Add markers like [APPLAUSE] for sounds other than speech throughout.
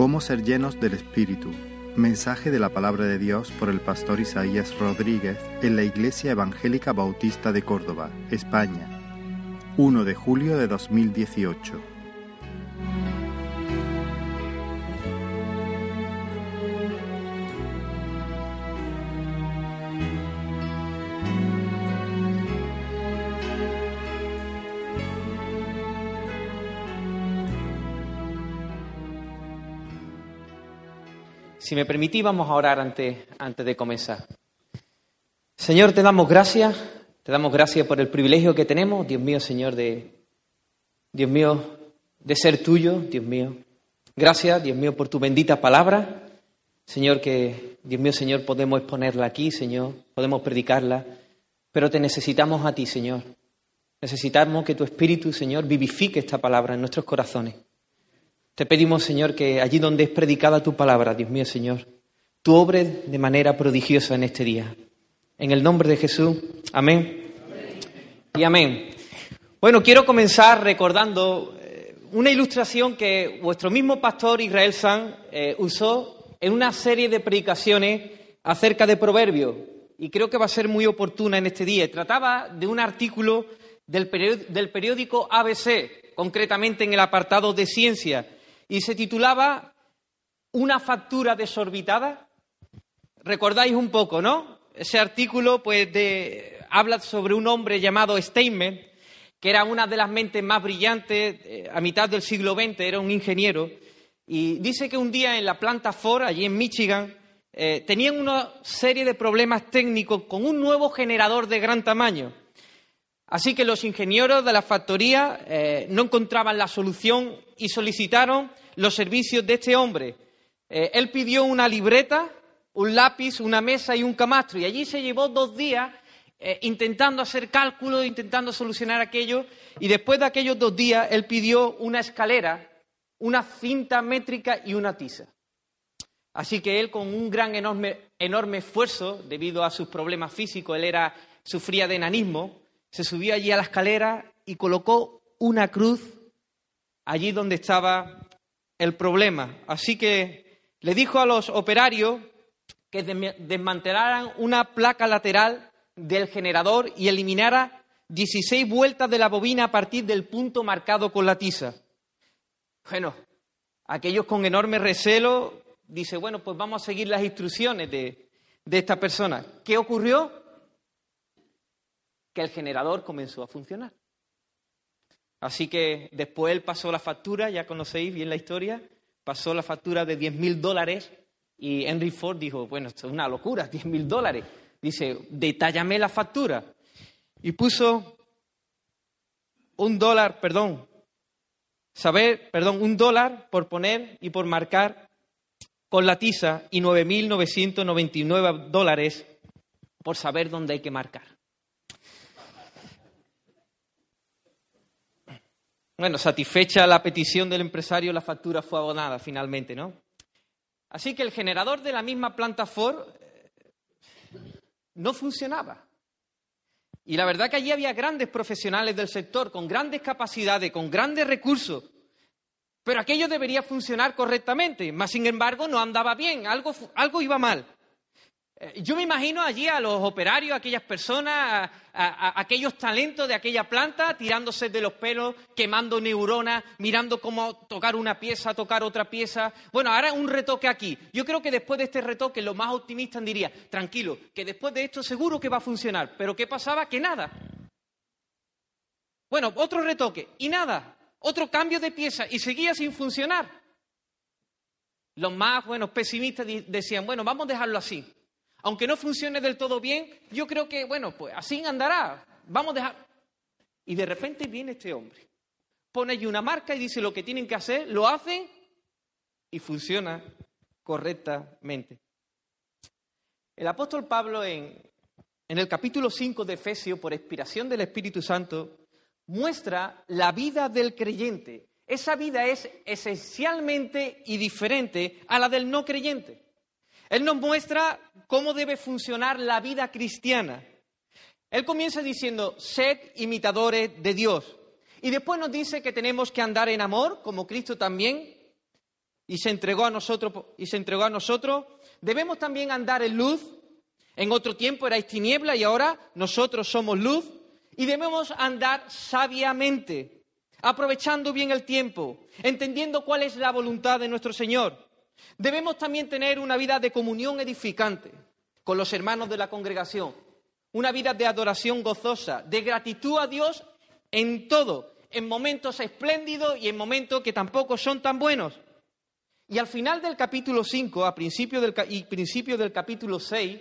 Cómo ser llenos del Espíritu. Mensaje de la palabra de Dios por el pastor Isaías Rodríguez en la Iglesia Evangélica Bautista de Córdoba, España. 1 de julio de 2018. Si me permitís, vamos a orar antes, antes de comenzar. Señor, te damos gracias, te damos gracias por el privilegio que tenemos, Dios mío, Señor, de Dios mío, de ser tuyo, Dios mío. Gracias, Dios mío, por tu bendita palabra. Señor, que Dios mío, Señor, podemos exponerla aquí, Señor, podemos predicarla, pero te necesitamos a ti, Señor. Necesitamos que tu Espíritu, Señor, vivifique esta palabra en nuestros corazones. Te pedimos, Señor, que allí donde es predicada tu palabra, Dios mío, Señor, tú obres de manera prodigiosa en este día. En el nombre de Jesús, amén. Y amén. Bueno, quiero comenzar recordando eh, una ilustración que vuestro mismo pastor Israel San eh, usó en una serie de predicaciones acerca de proverbios y creo que va a ser muy oportuna en este día. Trataba de un artículo del periódico ABC, concretamente en el apartado de ciencia y se titulaba Una factura desorbitada. Recordáis un poco, ¿no? Ese artículo pues de, habla sobre un hombre llamado Steinmetz, que era una de las mentes más brillantes eh, a mitad del siglo XX, era un ingeniero, y dice que un día en la planta Ford, allí en Michigan, eh, tenían una serie de problemas técnicos con un nuevo generador de gran tamaño. Así que los ingenieros de la factoría eh, no encontraban la solución y solicitaron los servicios de este hombre. Eh, él pidió una libreta, un lápiz, una mesa y un camastro, y allí se llevó dos días eh, intentando hacer cálculos, intentando solucionar aquello, y después de aquellos dos días él pidió una escalera, una cinta métrica y una tiza. Así que él, con un gran, enorme, enorme esfuerzo, debido a sus problemas físicos, él era, sufría de enanismo, se subió allí a la escalera y colocó una cruz allí donde estaba el problema. Así que le dijo a los operarios que desmantelaran una placa lateral del generador y eliminara 16 vueltas de la bobina a partir del punto marcado con la tiza. Bueno, aquellos con enorme recelo dice, bueno, pues vamos a seguir las instrucciones de, de esta persona. ¿Qué ocurrió? Que el generador comenzó a funcionar. Así que después él pasó la factura, ya conocéis bien la historia, pasó la factura de 10 mil dólares y Henry Ford dijo, bueno, es una locura, [LAUGHS] 10 mil dólares. Dice, detállame la factura. Y puso un dólar, perdón, saber, perdón, un dólar por poner y por marcar con la tiza y 9.999 dólares por saber dónde hay que marcar. Bueno, satisfecha la petición del empresario, la factura fue abonada finalmente, ¿no? Así que el generador de la misma planta Ford eh, no funcionaba. Y la verdad que allí había grandes profesionales del sector, con grandes capacidades, con grandes recursos. Pero aquello debería funcionar correctamente, mas sin embargo no andaba bien, algo, algo iba mal. Eh, yo me imagino allí a los operarios, a aquellas personas, a, aquellos talentos de aquella planta tirándose de los pelos, quemando neuronas, mirando cómo tocar una pieza, tocar otra pieza. Bueno, ahora un retoque aquí. Yo creo que después de este retoque, los más optimistas diría, tranquilo, que después de esto seguro que va a funcionar. Pero ¿qué pasaba? Que nada. Bueno, otro retoque y nada. Otro cambio de pieza y seguía sin funcionar. Los más, buenos pesimistas decían, bueno, vamos a dejarlo así. Aunque no funcione del todo bien, yo creo que, bueno, pues así andará. Vamos a dejar. Y de repente viene este hombre. Pone allí una marca y dice lo que tienen que hacer, lo hacen y funciona correctamente. El apóstol Pablo en, en el capítulo 5 de Efesios, por inspiración del Espíritu Santo, muestra la vida del creyente. Esa vida es esencialmente y diferente a la del no creyente. Él nos muestra cómo debe funcionar la vida cristiana. Él comienza diciendo, sed imitadores de Dios. Y después nos dice que tenemos que andar en amor, como Cristo también. y se entregó a nosotros y se entregó a nosotros, debemos también andar en luz. En otro tiempo erais tiniebla y ahora nosotros somos luz y debemos andar sabiamente, aprovechando bien el tiempo, entendiendo cuál es la voluntad de nuestro Señor. Debemos también tener una vida de comunión edificante con los hermanos de la congregación, una vida de adoración gozosa, de gratitud a Dios en todo, en momentos espléndidos y en momentos que tampoco son tan buenos. Y al final del capítulo 5, a principio del, principio del capítulo 6,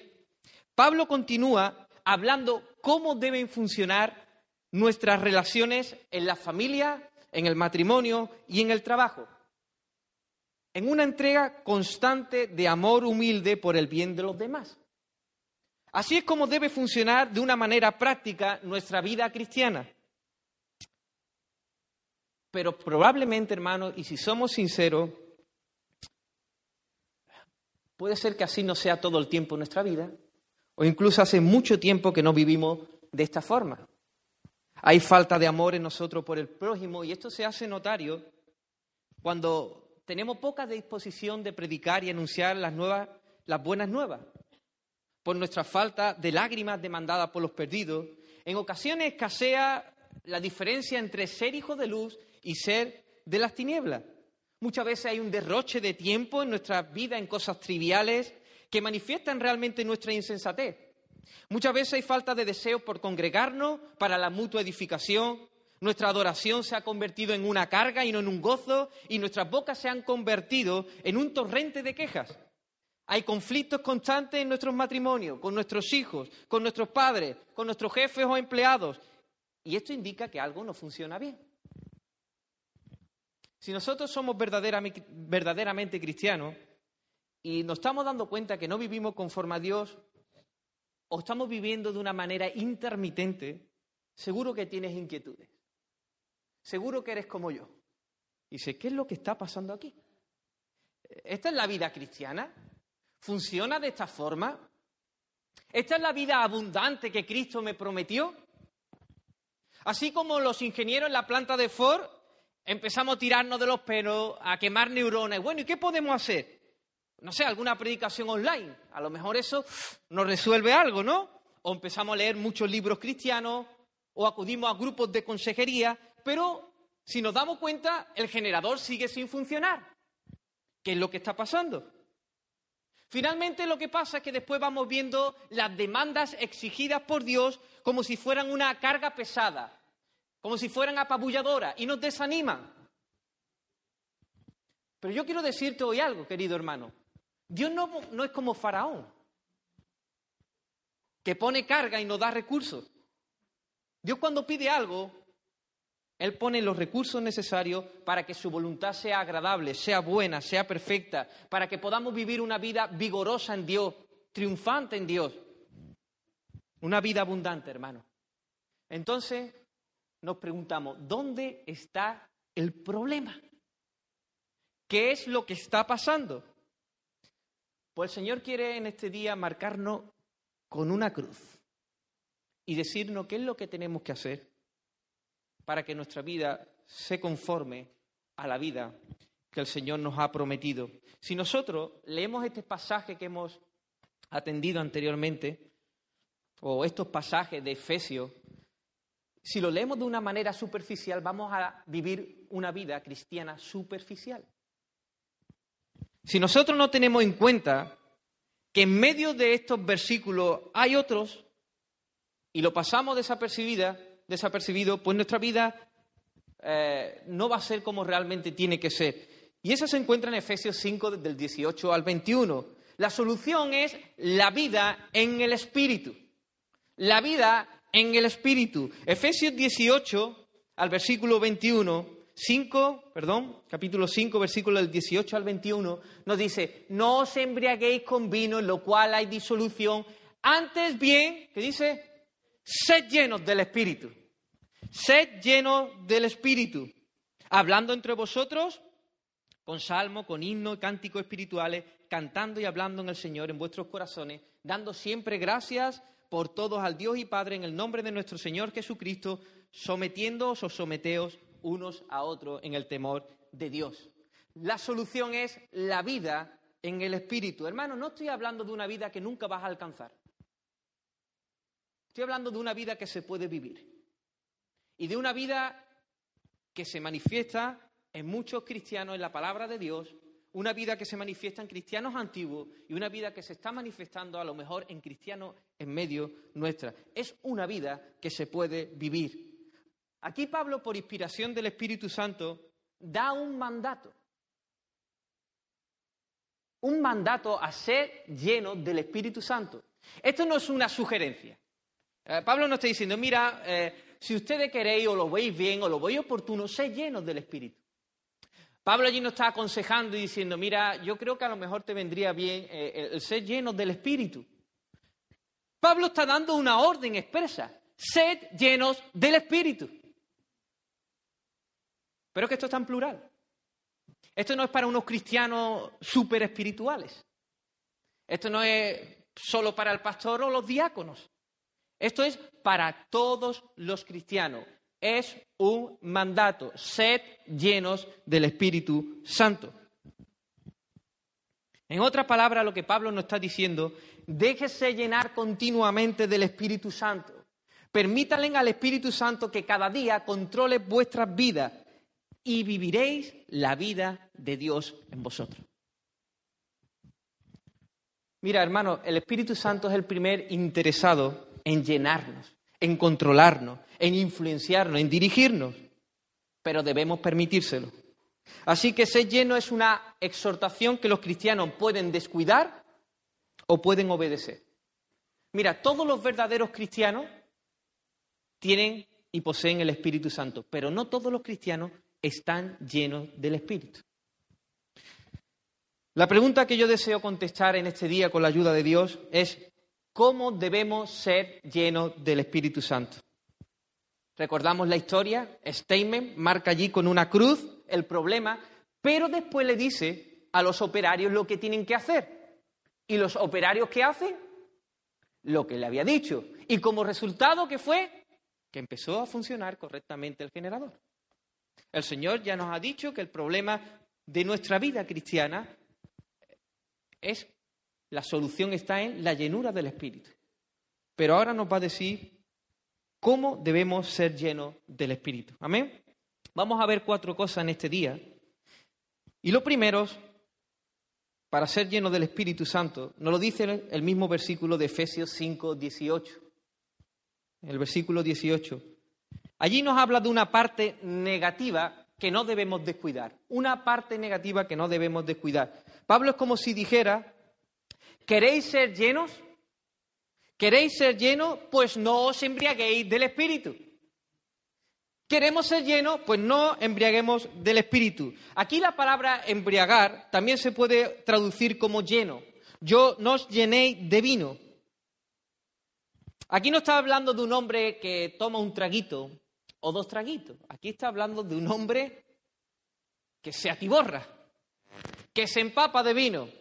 Pablo continúa hablando cómo deben funcionar nuestras relaciones en la familia, en el matrimonio y en el trabajo. En una entrega constante de amor humilde por el bien de los demás. Así es como debe funcionar de una manera práctica nuestra vida cristiana. Pero probablemente, hermanos, y si somos sinceros, puede ser que así no sea todo el tiempo nuestra vida, o incluso hace mucho tiempo que no vivimos de esta forma. Hay falta de amor en nosotros por el prójimo y esto se hace notario cuando tenemos poca disposición de predicar y anunciar las, buenas nuevas, por nuestra falta de lágrimas demandadas por los perdidos. En ocasiones escasea la diferencia entre ser hijo de luz y ser de las tinieblas. Muchas veces hay un derroche de tiempo en nuestra vida en cosas triviales que manifiestan realmente nuestra insensatez. Muchas veces hay falta de deseo por congregarnos para la mutua edificación. Nuestra adoración se ha convertido en una carga y no en un gozo, y nuestras bocas se han convertido en un torrente de quejas. Hay conflictos constantes en nuestros matrimonios, con nuestros hijos, con nuestros padres, con nuestros jefes o empleados. Y esto indica que algo no funciona bien. Si nosotros somos verdaderamente, cristianos y nos estamos dando cuenta que no vivimos conforme a Dios o estamos viviendo de una manera intermitente, seguro que tienes inquietudes. Seguro que eres como yo. Y dice, ¿qué es lo que está pasando aquí? ¿Esta es la vida cristiana? ¿Funciona de esta forma? ¿Esta es la vida abundante que Cristo me prometió? Así como los ingenieros en la planta de Ford empezamos a tirarnos de los pelos, a quemar neuronas. Bueno, ¿y qué podemos hacer? No sé, alguna predicación online. A lo mejor eso nos resuelve algo, ¿no? O empezamos a leer muchos libros cristianos, o acudimos a grupos de consejería, pero si nos damos cuenta, el generador sigue sin funcionar. ¿Qué es lo que está pasando? Finalmente lo que pasa es que después vamos viendo las demandas exigidas por Dios como si fueran una carga pesada, como si fueran apabulladoras y nos desaniman. Pero yo quiero decirte hoy algo, querido hermano. Dios no, no es como Faraón, que pone carga y nos da recursos. Dios cuando pide algo, Él pone los recursos necesarios para que su voluntad sea agradable, sea buena, sea perfecta, para que podamos vivir una vida vigorosa en Dios, triunfante en Dios. Una vida abundante, hermano. Entonces, nos preguntamos, ¿dónde está el problema? ¿Qué es lo que está pasando? Pues el Señor quiere en este día marcarnos con una cruz y decirnos qué es lo que tenemos que hacer para que nuestra vida se conforme a la vida que el Señor nos ha prometido. Si nosotros leemos este pasaje que hemos atendido anteriormente, o estos pasajes de Efesios, si lo leemos de una manera superficial, vamos a vivir una vida cristiana superficial. Si nosotros no tenemos en cuenta que en medio de estos versículos hay otros y lo pasamos desapercibida, desapercibido, pues nuestra vida eh, no va a ser como realmente tiene que ser. Y eso se encuentra en Efesios 5, del 18 al 21. La solución es la vida en el Espíritu. La vida en el Espíritu. Efesios 18 al versículo 21, 5, perdón, capítulo 5, versículo del 18 al 21, nos dice, no os embriaguéis con vino en lo cual hay disolución, antes bien, ¿qué dice? Sed llenos del Espíritu. Sed llenos del Espíritu. Hablando entre vosotros con salmo, con himno y cánticos espirituales, cantando y hablando en el Señor en vuestros corazones, dando siempre gracias por todos al Dios y Padre en el nombre de nuestro Señor Jesucristo, sometiéndoos o someteos unos a otros en el temor de Dios. La solución es la vida en el Espíritu. Hermano, no estoy hablando de una vida que nunca vas a alcanzar. Estoy hablando de una vida que se puede vivir. Y de una vida que se manifiesta en muchos cristianos en la palabra de Dios, una vida que se manifiesta en cristianos antiguos y una vida que se está manifestando a lo mejor en cristianos en medio nuestra. Es una vida que se puede vivir. Aquí Pablo, por inspiración del Espíritu Santo, da un mandato. Un mandato a ser lleno del Espíritu Santo. Esto no es una sugerencia. Eh, Pablo no está diciendo, mira, eh, si ustedes queréis o lo veis bien o lo veis oportuno, sé llenos del Espíritu. Pablo allí nos está aconsejando y diciendo, mira, yo creo que a lo mejor te vendría bien eh, el ser llenos del Espíritu. Pablo está dando una orden expresa, sed llenos del Espíritu. Pero es que esto está en plural. Esto no es para unos cristianos súper espirituales. Esto no es solo para el pastor o los diáconos. Esto es para todos los cristianos. Es un mandato. Sed llenos del Espíritu Santo. En otras palabras, lo que Pablo nos está diciendo, déjese llenar continuamente del Espíritu Santo. Permítanle al Espíritu Santo que cada día controle vuestras vidas y viviréis la vida de Dios en vosotros. Mira, hermano, el Espíritu Santo es el primer interesado en llenarnos, en controlarnos, en influenciarnos, en dirigirnos, pero debemos permitírselo. Así que ser lleno es una exhortación que los cristianos pueden descuidar o pueden obedecer. Mira, todos los verdaderos cristianos tienen y poseen el Espíritu Santo, pero no todos los cristianos están llenos del Espíritu. La pregunta que yo deseo contestar en este día con la ayuda de Dios es, ¿cómo debemos ser llenos del Espíritu Santo? Recordamos la historia, Steinman marca allí con una cruz el problema, pero después le dice a los operarios lo que tienen que hacer. ¿Y los operarios qué hacen? Lo que le había dicho. Y como resultado, ¿qué fue? Que empezó a funcionar correctamente el generador. El Señor ya nos ha dicho que el problema de nuestra vida cristiana es, la solución está en la llenura del Espíritu. Pero ahora nos va a decir cómo debemos ser llenos del Espíritu. Amén. Vamos a ver cuatro cosas en este día. Y lo primero, para ser llenos del Espíritu Santo, nos lo dice el mismo versículo de Efesios 5, 18. El versículo 18. Allí nos habla de una parte negativa que no debemos descuidar. Una parte negativa que no debemos descuidar. Pablo es como si dijera, ¿queréis ser llenos? ¿Queréis ser llenos? Pues no os embriaguéis del Espíritu. ¿Queremos ser llenos? Pues no embriaguemos del Espíritu. Aquí la palabra embriagar también se puede traducir como lleno. Yo no os llenéis de vino. Aquí no está hablando de un hombre que toma un traguito o dos traguitos. Aquí está hablando de un hombre que se atiborra, que se empapa de vino.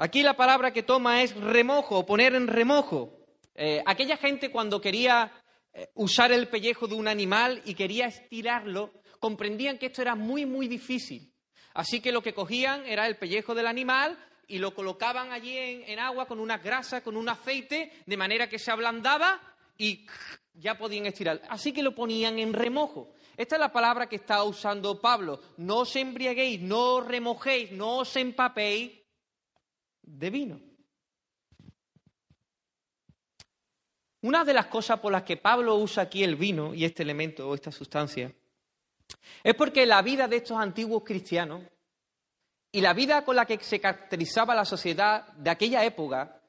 Aquí la palabra que toma es remojo, poner en remojo. Eh, aquella gente cuando quería eh, usar el pellejo de un animal y quería estirarlo, comprendían que esto era muy, muy difícil. Así que lo que cogían era el pellejo del animal y lo colocaban allí en, agua con una grasa, con un aceite, de manera que se ablandaba y ya podían estirar. Así que lo ponían en remojo. Esta es la palabra que está usando Pablo. No os embriaguéis, no os remojéis, no os empapéis de vino. Una de las cosas por las que Pablo usa aquí el vino y este elemento o esta sustancia es porque la vida de estos antiguos cristianos y la vida con la que se caracterizaba la sociedad de aquella época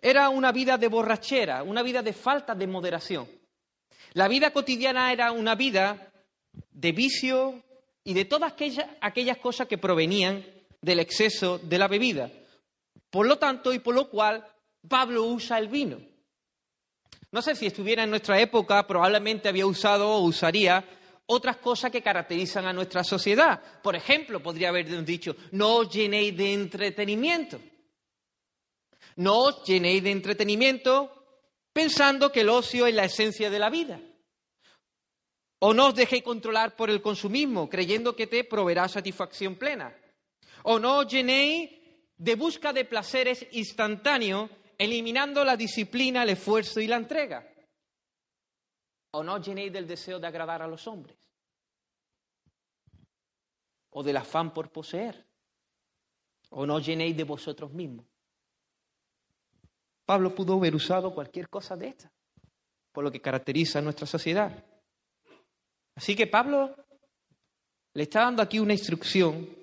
era una vida de borrachera, una vida de falta de moderación. La vida cotidiana era una vida de vicio y de todas aquellas, aquellas cosas que provenían del exceso de la bebida. Por lo tanto, y por lo cual, Pablo usa el vino. No sé si estuviera en nuestra época, probablemente había usado o usaría otras cosas que caracterizan a nuestra sociedad. Por ejemplo, podría haber dicho, no os llenéis de entretenimiento. No os llenéis de entretenimiento pensando que el ocio es la esencia de la vida. O no os dejéis controlar por el consumismo, creyendo que te proveerá satisfacción plena. O no os llenéis de busca de placeres instantáneos, eliminando la disciplina, el esfuerzo y la entrega. O no llenéis del deseo de agradar a los hombres. O del afán por poseer. O no llenéis de vosotros mismos. Pablo pudo haber usado cualquier cosa de esta, por lo que caracteriza a nuestra sociedad. Así que Pablo le está dando aquí una instrucción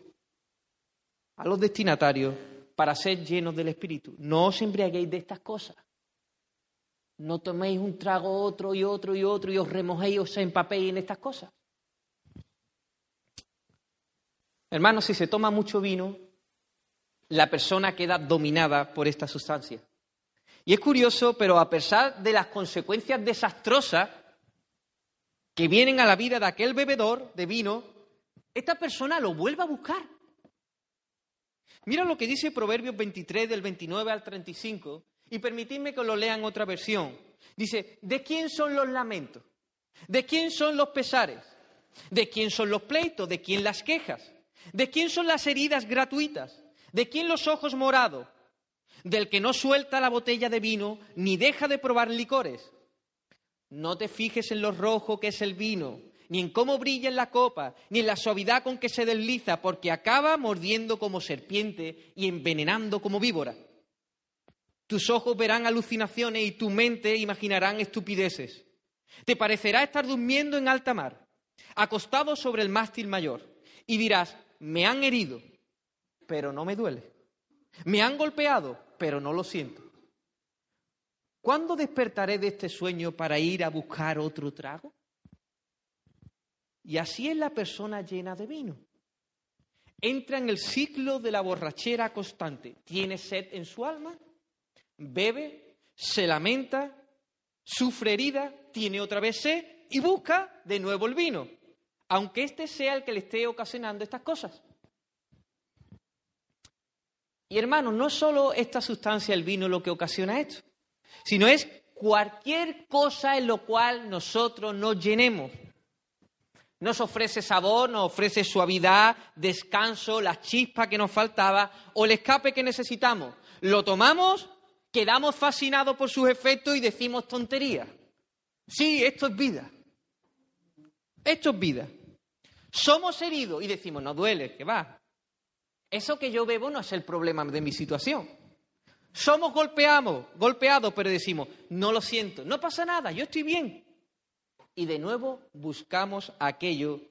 a los destinatarios para ser llenos del Espíritu. No os embriaguéis de estas cosas. No toméis un trago otro y otro y otro y os remojéis os empapéis en estas cosas. Hermanos, si se toma mucho vino, la persona queda dominada por esta sustancia. Y es curioso, pero a pesar de las consecuencias desastrosas que vienen a la vida de aquel bebedor de vino, esta persona lo vuelve a buscar. Mira lo que dice Proverbios 23 del 29 al 35 y permitidme que lo lea en otra versión. Dice, ¿de quién son los lamentos? ¿De quién son los pesares? ¿De quién son los pleitos? ¿De quién las quejas? ¿De quién son las heridas gratuitas? ¿De quién los ojos morados? del que no suelta la botella de vino ni deja de probar licores. No te fijes en lo rojo que es el vino, ni en cómo brilla en la copa, ni en la suavidad con que se desliza, porque acaba mordiendo como serpiente y envenenando como víbora. Tus ojos verán alucinaciones y tu mente imaginarán estupideces. Te parecerá estar durmiendo en alta mar, acostado sobre el mástil mayor, y dirás, me han herido, pero no me duele. Me han golpeado, pero no lo siento. ¿Cuándo despertaré de este sueño para ir a buscar otro trago? Y así es la persona llena de vino. Entra en el ciclo de la borrachera constante. Tiene sed en su alma, bebe, se lamenta, sufre herida, tiene otra vez sed y busca de nuevo el vino, aunque este sea el que le esté ocasionando estas cosas. Y hermanos, no solo esta sustancia, el vino, lo que ocasiona esto, sino es cualquier cosa en lo cual nosotros nos llenemos. Nos ofrece sabor, nos ofrece suavidad, descanso, la chispa que nos faltaba o el escape que necesitamos. Lo tomamos, quedamos fascinados por sus efectos y decimos tonterías. Sí, esto es vida. Esto es vida. Somos heridos y decimos, no duele, que va. Eso que yo bebo no es el problema de mi situación. Somos golpeados, golpeados, pero decimos, no lo siento, no pasa nada, yo estoy bien. Y de nuevo buscamos aquello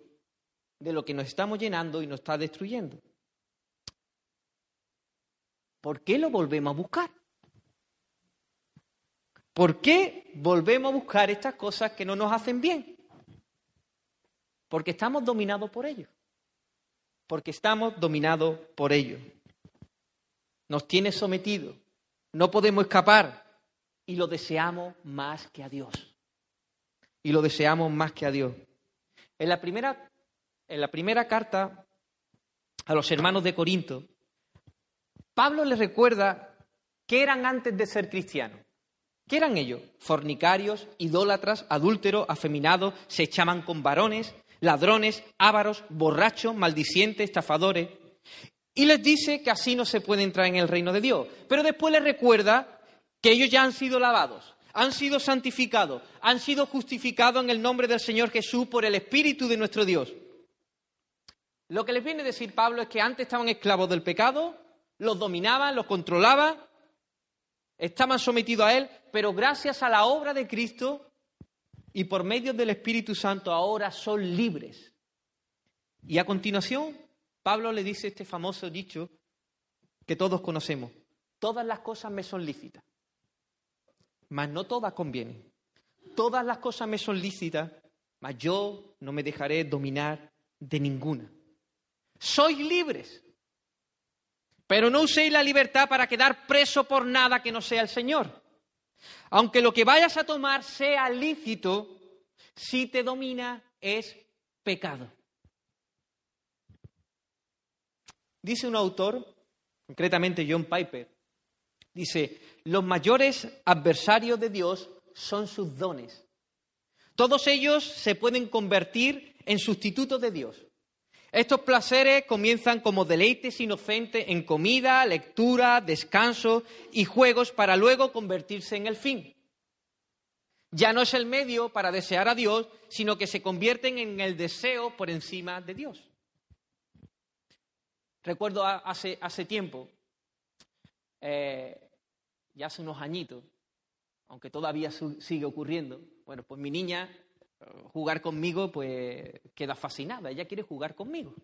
de lo que nos estamos llenando y nos está destruyendo. ¿Por qué lo volvemos a buscar? ¿Por qué volvemos a buscar estas cosas que no nos hacen bien? Porque estamos dominados por ellos porque estamos dominados por ello. Nos tiene sometido, no podemos escapar y lo deseamos más que a Dios. Y lo deseamos más que a Dios. En la primera, en la primera carta a los hermanos de Corinto, Pablo les recuerda que eran antes de ser cristianos. ¿Qué eran ellos? Fornicarios, idólatras, adúlteros, afeminados, se echaban con varones, ladrones, ávaros, borrachos, maldicientes, estafadores. Y les dice que así no se puede entrar en el reino de Dios. Pero después les recuerda que ellos ya han sido lavados, han sido santificados, han sido justificados en el nombre del Señor Jesús por el Espíritu de nuestro Dios. Lo que les viene a decir Pablo es que antes estaban esclavos del pecado, los dominaban, los controlaban, estaban sometidos a Él, pero gracias a la obra de Cristo y por medio del Espíritu Santo ahora son libres. Y a continuación, Pablo le dice este famoso dicho que todos conocemos, todas las cosas me son lícitas, mas no todas convienen. Todas las cosas me son lícitas, mas yo no me dejaré dominar de ninguna. Sois libres, pero no uséis la libertad para quedar preso por nada que no sea el Señor. Aunque lo que vayas a tomar sea lícito, si te domina es pecado. Dice un autor, concretamente John Piper, dice, los mayores adversarios de Dios son sus dones. Todos ellos se pueden convertir en sustitutos de Dios. Estos placeres comienzan como deleites inocentes en comida, lectura, descanso y juegos para luego convertirse en el fin. Ya no es el medio para desear a Dios, sino que se convierten en el deseo por encima de Dios. Recuerdo hace, hace tiempo, eh, ya hace unos añitos, aunque todavía sigue ocurriendo, bueno, pues mi niña jugar conmigo, pues queda fascinada, ella quiere jugar conmigo.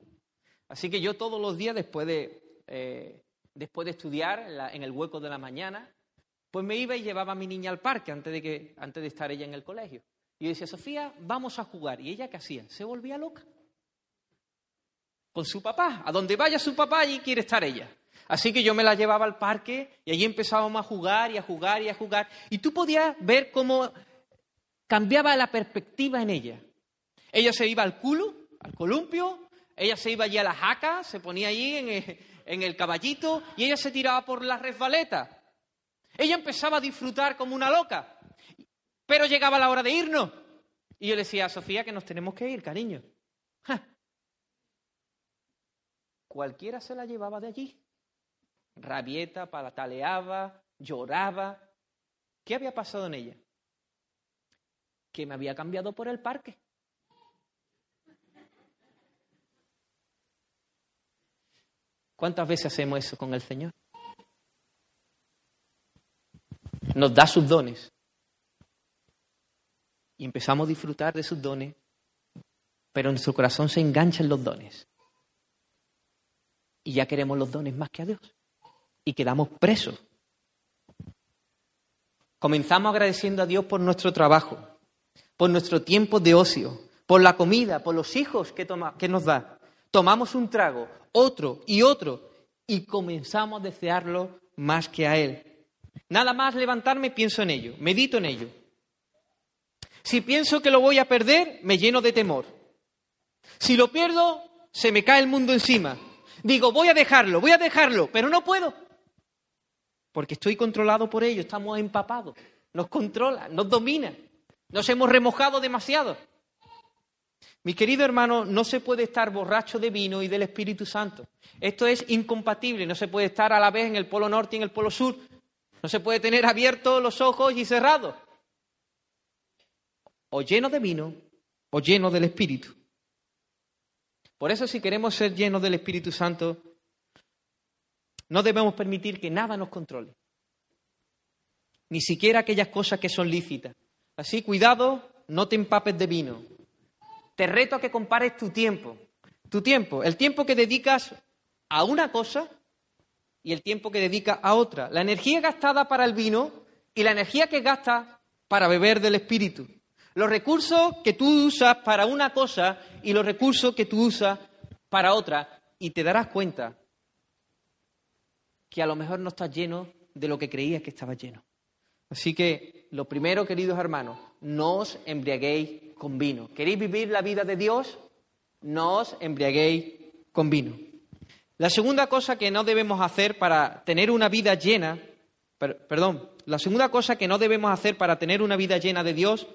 Así que yo todos los días, después de, eh, después de estudiar en, el hueco de la mañana, pues me iba y llevaba a mi niña al parque antes de, que, antes de estar ella en el colegio. Y yo decía, Sofía, vamos a jugar. ¿Y ella qué hacía? Se volvía loca. Con su papá. A donde vaya su papá, allí quiere estar ella. Así que yo me la llevaba al parque y allí empezábamos a jugar y a jugar y a jugar. Y tú podías ver cómo cambiaba la perspectiva en ella. Ella se iba al culo, al columpio, ella se iba allí a la jaca, se ponía allí en el, caballito y ella se tiraba por la resbaleta. Ella empezaba a disfrutar como una loca, pero llegaba la hora de irnos. Y yo le decía a Sofía que nos tenemos que ir, cariño. Cualquiera se la llevaba de allí. Rabieta, palataleaba, lloraba. ¿Qué había pasado en ella? que me había cambiado por el parque. ¿Cuántas veces hacemos eso con el Señor? Nos da sus dones y empezamos a disfrutar de sus dones, pero nuestro corazón se engancha en los dones y ya queremos los dones más que a Dios y quedamos presos. Comenzamos agradeciendo a Dios por nuestro trabajo, por nuestro tiempo de ocio, por la comida, por los hijos que, que nos da. Tomamos un trago, otro y otro, y comenzamos a desearlo más que a Él. Nada más levantarme pienso en ello, medito en ello. Si pienso que lo voy a perder, me lleno de temor. Si lo pierdo, se me cae el mundo encima. Digo, voy a dejarlo, voy a dejarlo, pero no puedo. Porque estoy controlado por ello, estamos empapados. Nos controla, nos domina. Nos hemos remojado demasiado. Mi querido hermano, no se puede estar borracho de vino y del Espíritu Santo. Esto es incompatible. No se puede estar a la vez en el polo norte y en el polo sur. No se puede tener abiertos los ojos y cerrados. O lleno de vino o lleno del Espíritu. Por eso si queremos ser llenos del Espíritu Santo, no debemos permitir que nada nos controle. Ni siquiera aquellas cosas que son lícitas. Así, cuidado, no te empapes de vino. Te reto a que compares tu tiempo. Tu tiempo, el tiempo que dedicas a una cosa y el tiempo que dedicas a otra. La energía gastada para el vino y la energía que gastas para beber del espíritu. Los recursos que tú usas para una cosa y los recursos que tú usas para otra. Y te darás cuenta que a lo mejor no estás lleno de lo que creías que estabas lleno. Así que lo primero, queridos hermanos, no os embriaguéis con vino. ¿Queréis vivir la vida de Dios? No os embriaguéis con vino. La segunda cosa que no debemos hacer para tener una vida llena, perdón, la segunda cosa que no debemos hacer para tener una vida llena de Dios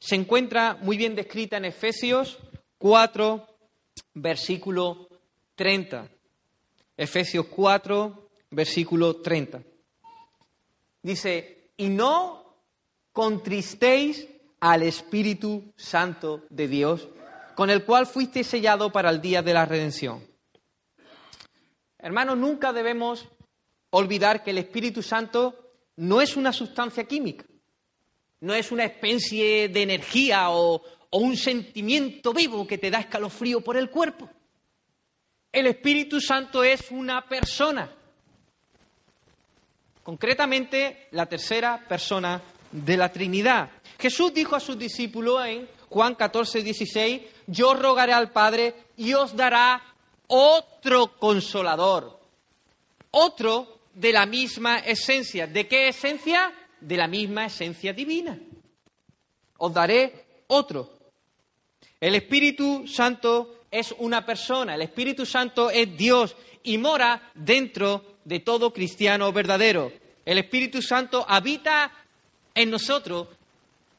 se encuentra muy bien descrita en Efesios 4, versículo 30. Efesios 4, versículo 30. Dice, y no contristéis al Espíritu Santo de Dios, con el cual fuiste sellado para el día de la redención. Hermanos, nunca debemos olvidar que el Espíritu Santo no es una sustancia química, no es una especie de energía o, o un sentimiento vivo que te da escalofrío por el cuerpo. El Espíritu Santo es una persona concretamente la tercera persona de la Trinidad. Jesús dijo a sus discípulos en Juan 14, 16, yo rogaré al Padre y os dará otro consolador, otro de la misma esencia. ¿De qué esencia? De la misma esencia divina. Os daré otro. El Espíritu Santo es una persona, el Espíritu Santo es Dios y mora dentro de todo cristiano verdadero. El Espíritu Santo habita en nosotros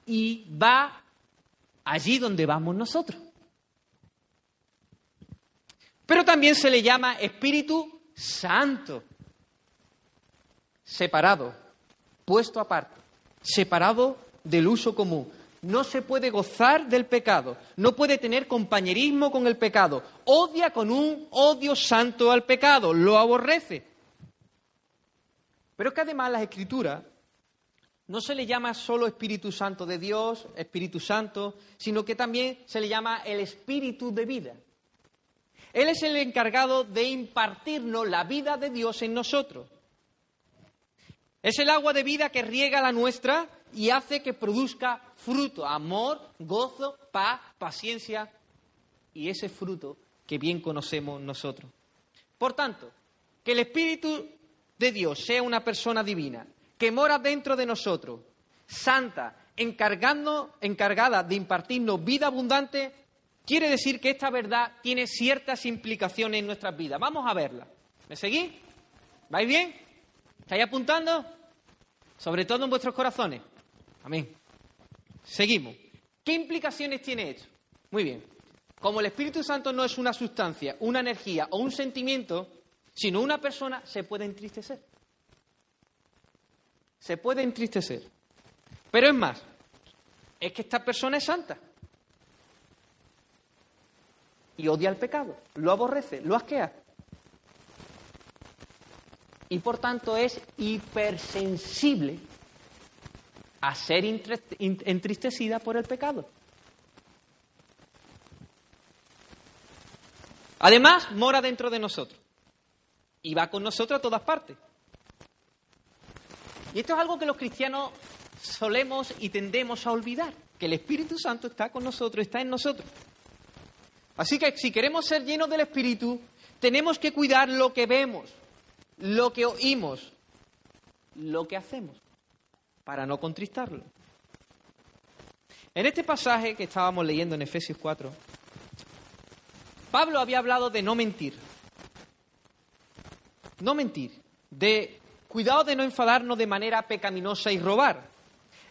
y va allí donde vamos nosotros. Pero también se le llama Espíritu Santo, separado, puesto aparte, separado del uso común. No se puede gozar del pecado, no puede tener compañerismo con el pecado, odia con un odio santo al pecado, lo aborrece. Pero es que además las escrituras no se le llama solo Espíritu Santo de Dios, Espíritu Santo, sino que también se le llama el Espíritu de vida. Él es el encargado de impartirnos la vida de Dios en nosotros. Es el agua de vida que riega la nuestra y hace que produzca fruto, amor, gozo, paz, paciencia y ese fruto que bien conocemos nosotros. Por tanto, que el Espíritu de Dios sea una persona divina, que mora dentro de nosotros, santa, encargada de impartirnos vida abundante, quiere decir que esta verdad tiene ciertas implicaciones en nuestras vidas. Vamos a verla. ¿Me seguís? ¿Vais bien? ¿Estáis apuntando? Sobre todo en vuestros corazones. Amén. Seguimos. ¿Qué implicaciones tiene esto? Muy bien. Como el Espíritu Santo no es una sustancia, una energía o un sentimiento, sino una persona, se puede entristecer se puede entristecer. Pero es más, es que esta persona es santa. Y odia el pecado, lo aborrece, lo asquea. Y por tanto es hipersensible a ser entristecida por el pecado. Además, mora dentro de nosotros y va con nosotros a todas partes. Y esto es algo que los cristianos solemos y tendemos a olvidar, que el Espíritu Santo está con nosotros, está en nosotros. Así que si queremos ser llenos del Espíritu, tenemos que cuidar lo que vemos, lo que oímos, lo que hacemos, para no contristarlo. En este pasaje que estábamos leyendo en Efesios 4, Pablo había hablado de no mentir. No mentir, de Cuidado de no enfadarnos de manera pecaminosa y robar.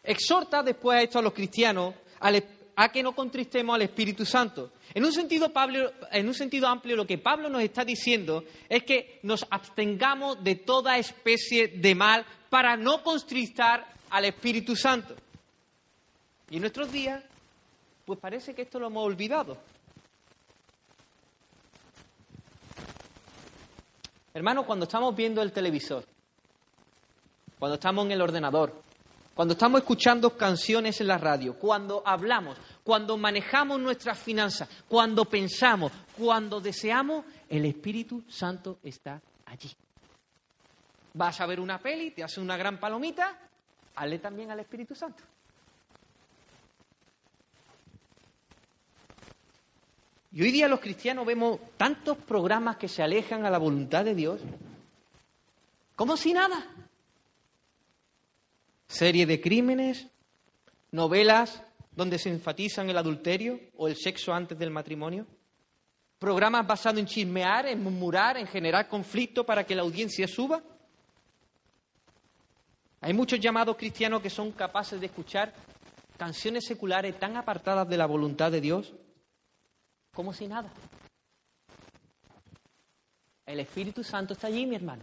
Exhorta después a esto a los cristianos a que no contristemos al Espíritu Santo. En un, sentido, en un sentido amplio, lo que Pablo nos está diciendo es que nos abstengamos de toda especie de mal para no contristar al Espíritu Santo. Y en nuestros días, pues parece que esto lo hemos olvidado. Hermanos, cuando estamos viendo el televisor, cuando estamos en el ordenador, cuando estamos escuchando canciones en la radio, cuando hablamos, cuando manejamos nuestras finanzas, cuando pensamos, cuando deseamos, el Espíritu Santo está allí. Vas a ver una peli, te hace una gran palomita, hazle también al Espíritu Santo. Y hoy día los cristianos vemos tantos programas que se alejan a la voluntad de Dios, como si nada serie de crímenes, novelas donde se enfatizan el adulterio o el sexo antes del matrimonio, programas basados en chismear, en murmurar, en generar conflicto para que la audiencia suba. Hay muchos llamados cristianos que son capaces de escuchar canciones seculares tan apartadas de la voluntad de Dios como si nada. El Espíritu Santo está allí, mi hermano.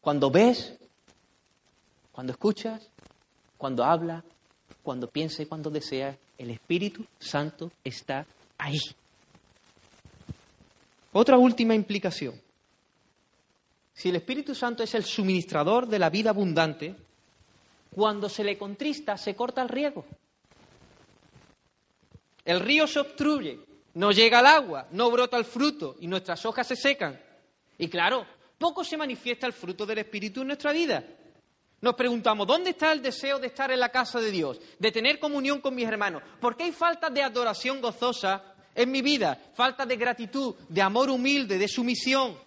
Cuando ves cuando escuchas, cuando habla, cuando piensa y cuando desea, el Espíritu Santo está ahí. Otra última implicación. Si el Espíritu Santo es el suministrador de la vida abundante, cuando se le contrista se corta el riego. El río se obstruye, no llega el agua, no brota el fruto y nuestras hojas se secan. Y claro, poco se manifiesta el fruto del Espíritu en nuestra vida. Nos preguntamos, ¿dónde está el deseo de estar en la casa de Dios, de tener comunión con mis hermanos? ¿Por qué hay falta de adoración gozosa en mi vida? Falta de gratitud, de amor humilde, de sumisión.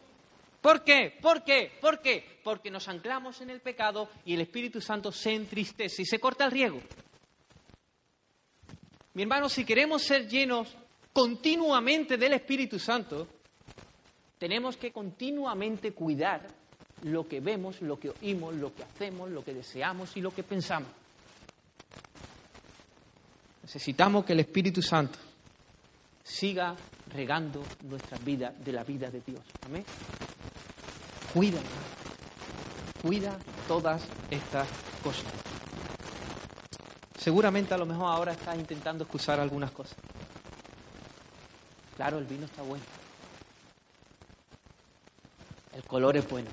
¿Por qué? ¿Por qué? ¿Por qué? Porque nos anclamos en el pecado y el Espíritu Santo se entristece y se corta el riego. Mi hermano, si queremos ser llenos continuamente del Espíritu Santo, tenemos que continuamente cuidar lo que vemos, lo que oímos, lo que hacemos, lo que deseamos y lo que pensamos. Necesitamos que el Espíritu Santo siga regando nuestras vidas de la vida de Dios. Amén. Cuida, cuida todas estas cosas. Seguramente a lo mejor ahora estás intentando excusar algunas cosas. Claro, el vino está bueno. El color es bueno.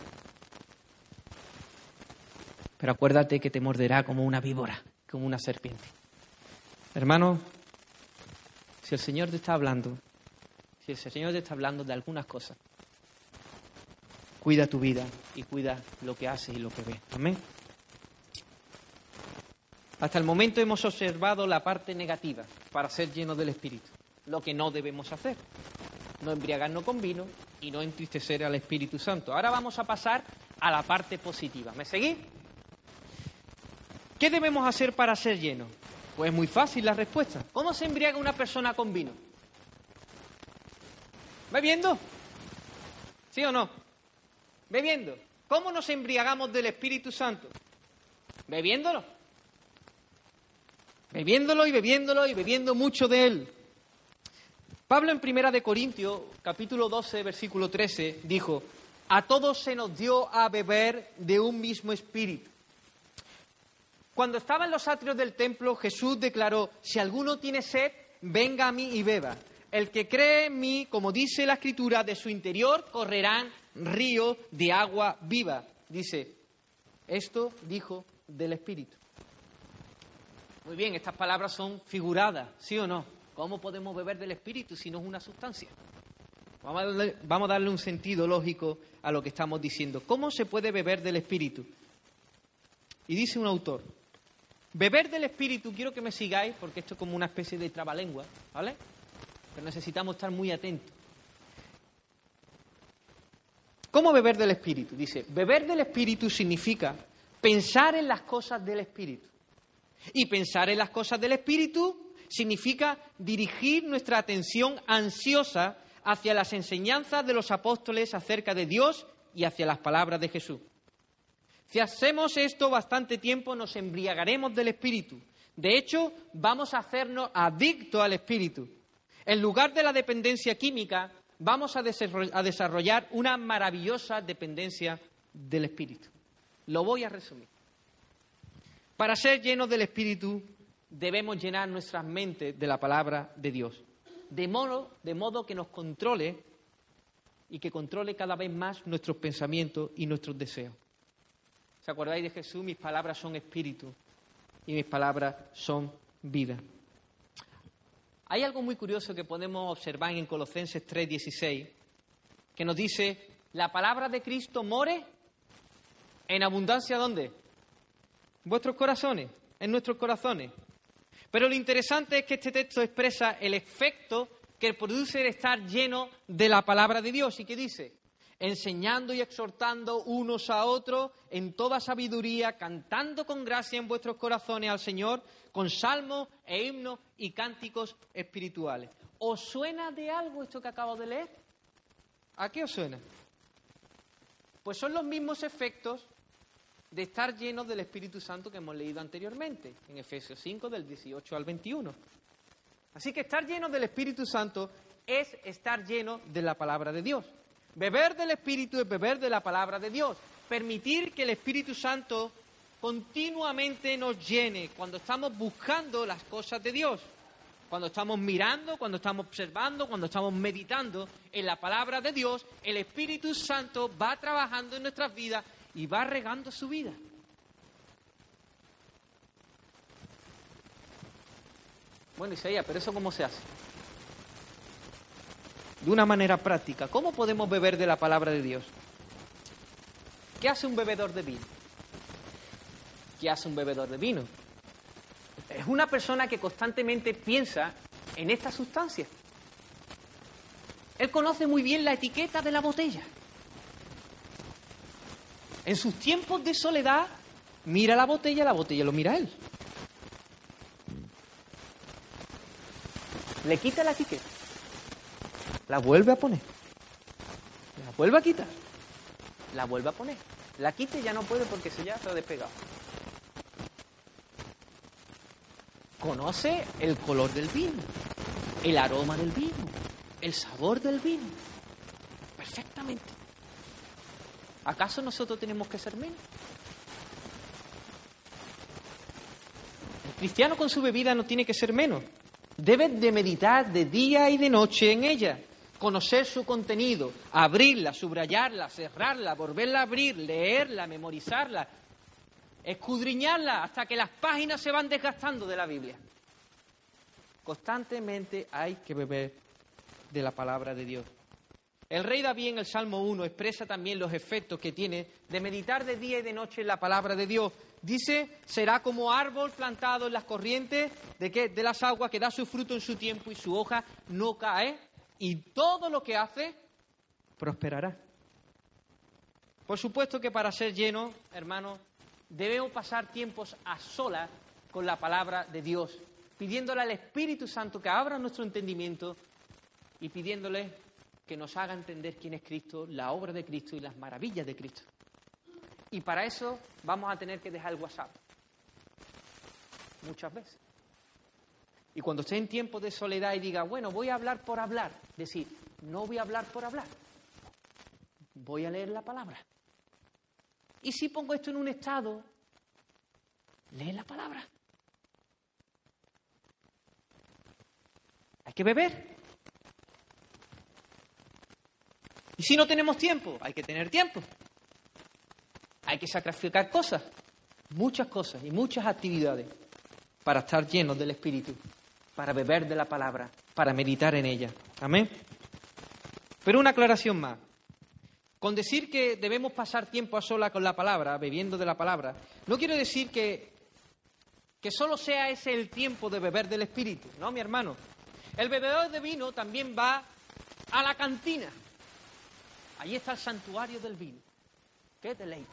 Pero acuérdate que te morderá como una víbora, como una serpiente. Hermano, si el Señor te está hablando, si el Señor te está hablando de algunas cosas, cuida tu vida y cuida lo que haces y lo que ves. Amén. Hasta el momento hemos observado la parte negativa para ser llenos del Espíritu, lo que no debemos hacer. No embriagarnos con vino y no entristecer al Espíritu Santo. Ahora vamos a pasar a la parte positiva. ¿Me seguís? ¿Qué debemos hacer para ser llenos? Pues muy fácil la respuesta. ¿Cómo se embriaga una persona con vino? ¿Bebiendo? ¿Sí o no? Bebiendo. ¿Cómo nos embriagamos del Espíritu Santo? Bebiéndolo. Bebiéndolo y bebiéndolo y bebiendo mucho de él. Pablo en Primera de Corintios, capítulo 12, versículo 13, dijo, a todos se nos dio a beber de un mismo espíritu. Cuando estaba en los atrios del templo, Jesús declaró, si alguno tiene sed, venga a mí y beba. El que cree en mí, como dice la escritura, de su interior correrán ríos de agua viva. Dice, esto dijo del Espíritu. Muy bien, estas palabras son figuradas, ¿sí o no? ¿Cómo podemos beber del Espíritu si no es una sustancia? Vamos a, darle, vamos a darle un sentido lógico a lo que estamos diciendo. ¿Cómo se puede beber del Espíritu? Y dice un autor, Beber del Espíritu, quiero que me sigáis, porque esto es como una especie de trabalengua, ¿vale? Pero necesitamos estar muy atentos. ¿Cómo beber del Espíritu? Dice, beber del Espíritu significa pensar en las cosas del Espíritu. Y pensar en las cosas del Espíritu significa dirigir nuestra atención ansiosa hacia las enseñanzas de los apóstoles acerca de Dios y hacia las palabras de Jesús. Si hacemos esto bastante tiempo, nos embriagaremos del Espíritu. De hecho, vamos a hacernos adictos al Espíritu. En lugar de la dependencia química, vamos a desarrollar una maravillosa dependencia del Espíritu. Lo voy a resumir. Para ser llenos del Espíritu, debemos llenar nuestras mentes de la palabra de Dios, de modo, que nos controle y que controle cada vez más nuestros pensamientos y nuestros deseos. ¿Se acordáis de Jesús? Mis palabras son espíritu y mis palabras son vida. Hay algo muy curioso que podemos observar en Colosenses 3:16, que nos dice, la palabra de Cristo more en abundancia ¿dónde? En vuestros corazones, en nuestros corazones. Pero lo interesante es que este texto expresa el efecto que produce el estar lleno de la palabra de Dios y que dice, enseñando y exhortando unos a otros en toda sabiduría, cantando con gracia en vuestros corazones al Señor, con salmos e himnos y cánticos espirituales. ¿Os suena de algo esto que acabo de leer? ¿A qué os suena? Pues son los mismos efectos de estar llenos del Espíritu Santo que hemos leído anteriormente, en Efesios 5, del 18 al 21. Así que estar llenos del Espíritu Santo es estar lleno de la palabra de Dios. Beber del Espíritu es beber de la palabra de Dios. Permitir que el Espíritu Santo continuamente nos llene cuando estamos buscando las cosas de Dios. Cuando estamos mirando, cuando estamos observando, cuando estamos meditando en la palabra de Dios, el Espíritu Santo va trabajando en nuestras vidas y va regando su vida. Bueno, Isaías, pero eso cómo se hace? De una manera práctica. ¿Cómo podemos beber de la palabra de Dios? ¿Qué hace un bebedor de vino? ¿Qué hace un bebedor de vino? Es una persona que constantemente piensa en esta sustancia. Él conoce muy bien la etiqueta de la botella. En sus tiempos de soledad, mira la botella, la botella lo mira él. Le quita la etiqueta la vuelve a poner, la vuelve a quitar, la vuelve a poner, la quita y ya no puede porque se ya ha despegado. conoce el color del vino, el aroma del vino, el sabor del vino. Perfectamente. ¿Acaso nosotros tenemos que ser menos? El cristiano con su bebida no tiene que ser menos. Debe de meditar de día y de noche en ella, conocer su contenido, abrirla, subrayarla, cerrarla, volverla a abrir, leerla, memorizarla, escudriñarla hasta que las páginas se van desgastando de la Biblia. Constantemente hay que beber de la palabra de Dios. El rey David en el Salmo 1 expresa también los efectos que tiene de meditar de día y de noche en la palabra de Dios. Dice, será como árbol plantado en las corrientes de, de las aguas que da su fruto en su tiempo y su hoja no cae y todo lo que hace prosperará. Por supuesto que para ser lleno, hermanos, debemos pasar tiempos a solas con la palabra de Dios, pidiéndole al Espíritu Santo que abra nuestro entendimiento y pidiéndole que nos haga entender quién es Cristo, la obra de Cristo y las maravillas de Cristo. Y para eso vamos a tener que dejar el WhatsApp. Muchas veces. Y cuando esté en tiempo de soledad y diga, bueno, voy a hablar por hablar, decir, no voy a hablar por hablar. Voy a leer la palabra. Y si pongo esto en un estado, lee la palabra. Hay que beber. Y si no tenemos tiempo, hay que tener tiempo. Hay que sacrificar cosas, muchas cosas y muchas actividades para estar llenos del Espíritu, para beber de la palabra, para meditar en ella. Amén. Pero una aclaración más. Con decir que debemos pasar tiempo a sola con la palabra, bebiendo de la palabra, no quiero decir que, que solo sea ese el tiempo de beber del Espíritu, ¿no, mi hermano? El bebedor de vino también va a la cantina. Allí está el santuario del vino. ¡Qué deleite!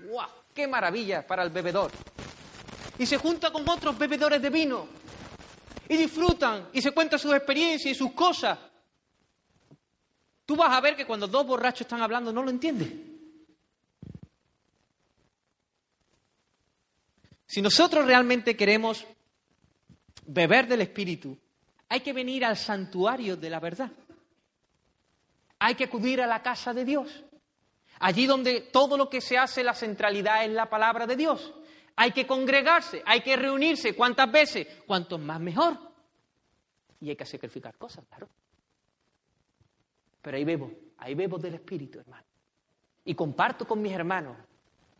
¡Guau! ¡Qué maravilla para el bebedor! Y se junta con otros bebedores de vino. Y disfrutan y se cuentan sus experiencias y sus cosas. Tú vas a ver que cuando dos borrachos están hablando no lo entiendes. Si nosotros realmente queremos beber del Espíritu, hay que venir al santuario de la verdad. Hay que acudir a la casa de Dios. Allí donde todo lo que se hace, la centralidad es la palabra de Dios. Hay que congregarse, hay que reunirse. ¿Cuántas veces? Cuanto más mejor. Y hay que sacrificar cosas, claro. Pero ahí bebo, ahí bebo del Espíritu, hermano. Y comparto con mis hermanos.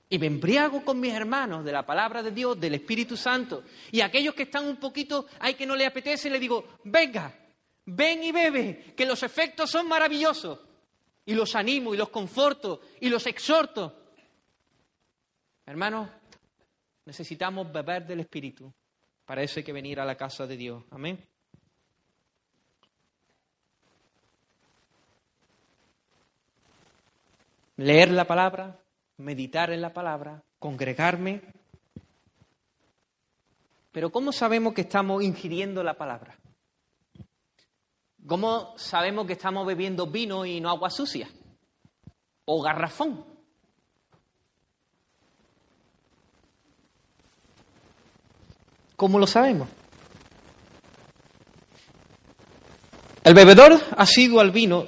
Y me embriago con mis hermanos de la palabra de Dios, del Espíritu Santo. Y aquellos que están un poquito, hay que no les apetece, les digo, venga, ven y bebe, que los efectos son maravillosos. Y los animo y los conforto y los exhorto. Hermanos, necesitamos beber del Espíritu. Para eso hay que venir a la casa de Dios. Amén. leer la palabra, meditar en la palabra, congregarme. Pero ¿cómo sabemos que estamos ingiriendo la palabra? ¿Cómo sabemos que estamos bebiendo vino y no agua sucia? ¿O garrafón? ¿Cómo lo sabemos? El bebedor asiduo al vino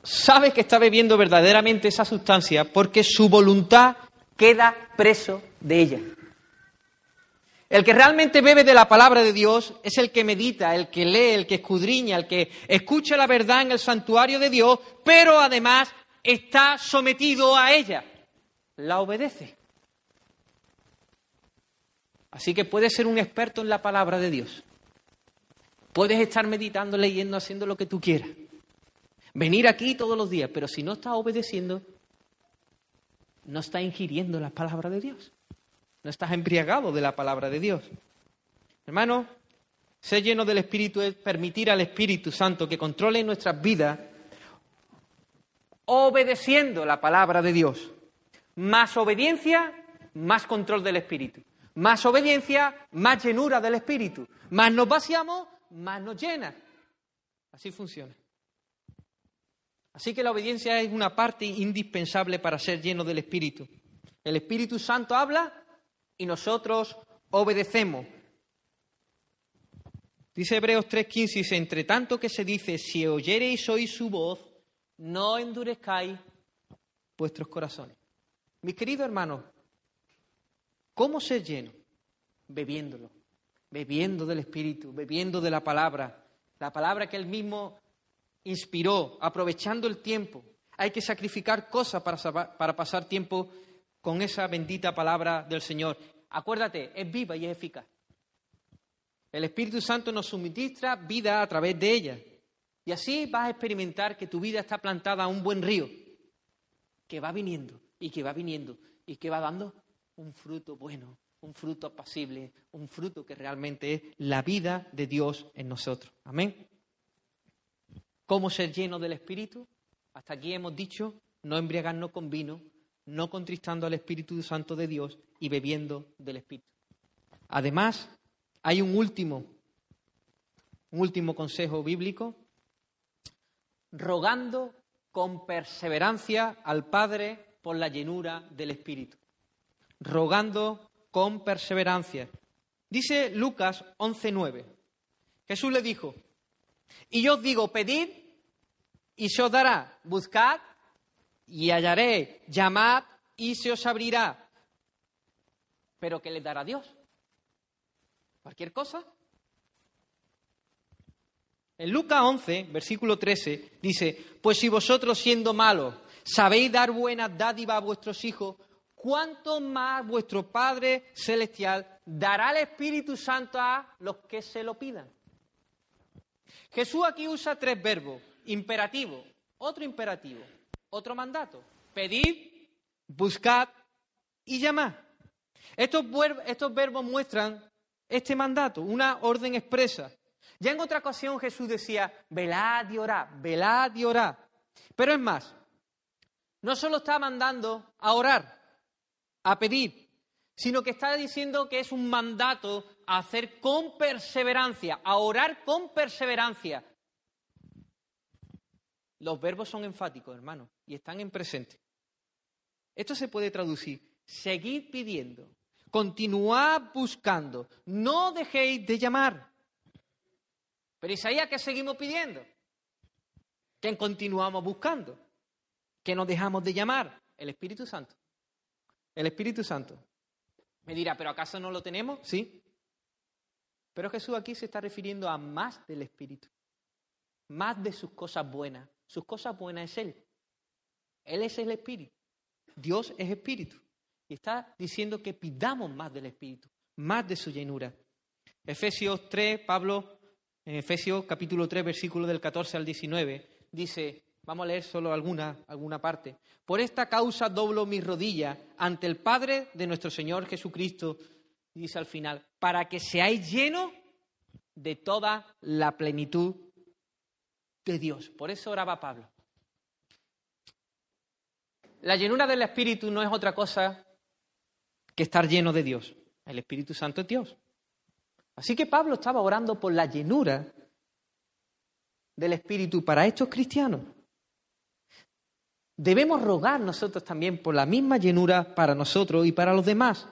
sabe que está bebiendo verdaderamente esa sustancia porque su voluntad queda preso de ella. El que realmente bebe de la palabra de Dios es el que medita, el que lee, el que escudriña, el que escucha la verdad en el santuario de Dios, pero además está sometido a ella, la obedece. Así que puedes ser un experto en la palabra de Dios. Puedes estar meditando, leyendo, haciendo lo que tú quieras venir aquí todos los días, pero si no está obedeciendo, no está ingiriendo la palabra de Dios. No estás embriagado de la palabra de Dios. Hermano, ser lleno del Espíritu es permitir al Espíritu Santo que controle nuestras vidas obedeciendo la palabra de Dios. Más obediencia, más control del Espíritu. Más obediencia, más llenura del Espíritu. Más nos vaciamos, más nos llena. Así funciona. Así que la obediencia es una parte indispensable para ser lleno del Espíritu. El Espíritu Santo habla y nosotros obedecemos. Dice Hebreos 3:15, dice, entre tanto que se dice, si oyereis hoy su voz, no endurezcáis vuestros corazones. Mis queridos hermanos, ¿cómo ser lleno? Bebiéndolo, bebiendo del Espíritu, bebiendo de la palabra, la palabra que Él mismo inspiró, aprovechando el tiempo. Hay que sacrificar cosas para, para pasar tiempo con esa bendita palabra del Señor. Acuérdate, es viva y es eficaz. El Espíritu Santo nos suministra vida a través de ella. Y así vas a experimentar que tu vida está plantada a un buen río, que va viniendo y que va viniendo y que va dando un fruto bueno, un fruto apacible, un fruto que realmente es la vida de Dios en nosotros. Amén. ¿Cómo ser lleno del Espíritu? Hasta aquí hemos dicho, no embriagarnos con vino, no contristando al Espíritu Santo de Dios y bebiendo del Espíritu. Además, hay un último, un último consejo bíblico, rogando con perseverancia al Padre por la llenura del Espíritu. Rogando con perseverancia. Dice Lucas 11:9. Jesús le dijo, y yo os digo, pedid y se os dará, buscad y hallaré, llamad y se os abrirá. Pero ¿qué le dará Dios? ¿Cualquier cosa? En Lucas 11, versículo 13, dice, pues si vosotros siendo malos sabéis dar buenas dádivas a vuestros hijos, ¿cuánto más vuestro Padre Celestial dará el Espíritu Santo a los que se lo pidan? Jesús aquí usa tres verbos, imperativo, otro imperativo, otro mandato, pedir, buscar y llamar. Estos, estos verbos muestran este mandato, una orden expresa. Ya en otra ocasión Jesús decía, velad y orad, velad y orad. Pero es más, no solo está mandando a orar, a pedir, sino que está diciendo que es un mandato a hacer con perseverancia, a orar con perseverancia. Los verbos son enfáticos, hermano, y están en presente. Esto se puede traducir, seguid pidiendo, continuad buscando, no dejéis de llamar. Pero Isaías, ¿qué seguimos pidiendo? Que continuamos buscando, que no dejamos de llamar el Espíritu Santo. El Espíritu Santo. Me dirá, ¿pero acaso no lo tenemos? Sí. Pero Jesús aquí se está refiriendo a más del Espíritu, más de sus cosas buenas. Sus cosas buenas es Él. Él es el Espíritu. Dios es Espíritu. Y está diciendo que pidamos más del Espíritu, más de su llenura. Efesios 3, Pablo, en Efesios capítulo 3, versículo del 14 al 19, dice, vamos a leer solo alguna, alguna parte. Por esta causa doblo mis rodillas ante el Padre de nuestro Señor Jesucristo, dice al final, para que seáis llenos de toda la plenitud de Dios. Por eso oraba Pablo. La llenura del Espíritu no es otra cosa que estar lleno de Dios. El Espíritu Santo es Dios. Así que Pablo estaba orando por la llenura del Espíritu para estos cristianos. Debemos rogar nosotros también por la misma llenura para nosotros y para los demás.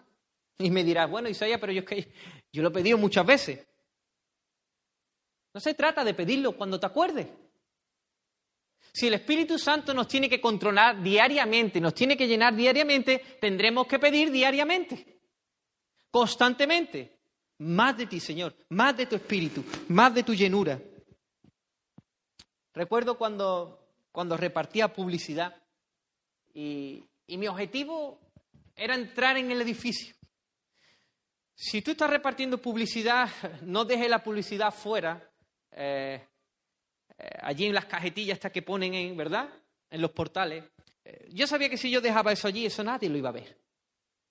Y me dirás, bueno, Isaías, pero yo, yo lo he pedido muchas veces. No se trata de pedirlo cuando te acuerdes. Si el Espíritu Santo nos tiene que controlar diariamente, nos tiene que llenar diariamente, tendremos que pedir diariamente, constantemente, más de ti, Señor, más de tu Espíritu, más de tu llenura. Recuerdo cuando, cuando repartía publicidad y, mi objetivo era entrar en el edificio. Si tú estás repartiendo publicidad, [LAUGHS] no dejes la publicidad fuera. Eh, eh, allí en las cajetillas estas que ponen en, ¿verdad? En los portales. Eh, yo sabía que si yo dejaba eso allí, eso nadie lo iba a ver.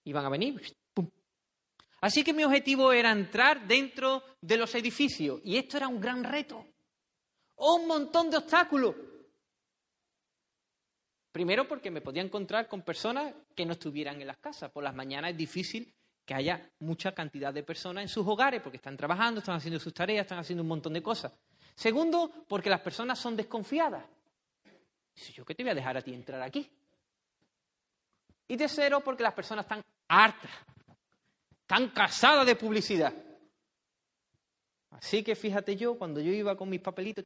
Iban a venir. Así que mi objetivo era entrar dentro de los edificios. Y esto era un gran reto. Un montón de obstáculos. Primero porque me podía encontrar con personas que no estuvieran en las casas. Por las mañanas es difícil que haya mucha cantidad de personas en sus hogares porque están trabajando, están haciendo sus tareas, están haciendo un montón de cosas. Segundo, porque las personas son desconfiadas. Dice, ¿yo qué te voy a dejar a ti entrar aquí? Y tercero, porque las personas están hartas, están casadas de publicidad. Así que fíjate yo, cuando yo iba con mis papelitos,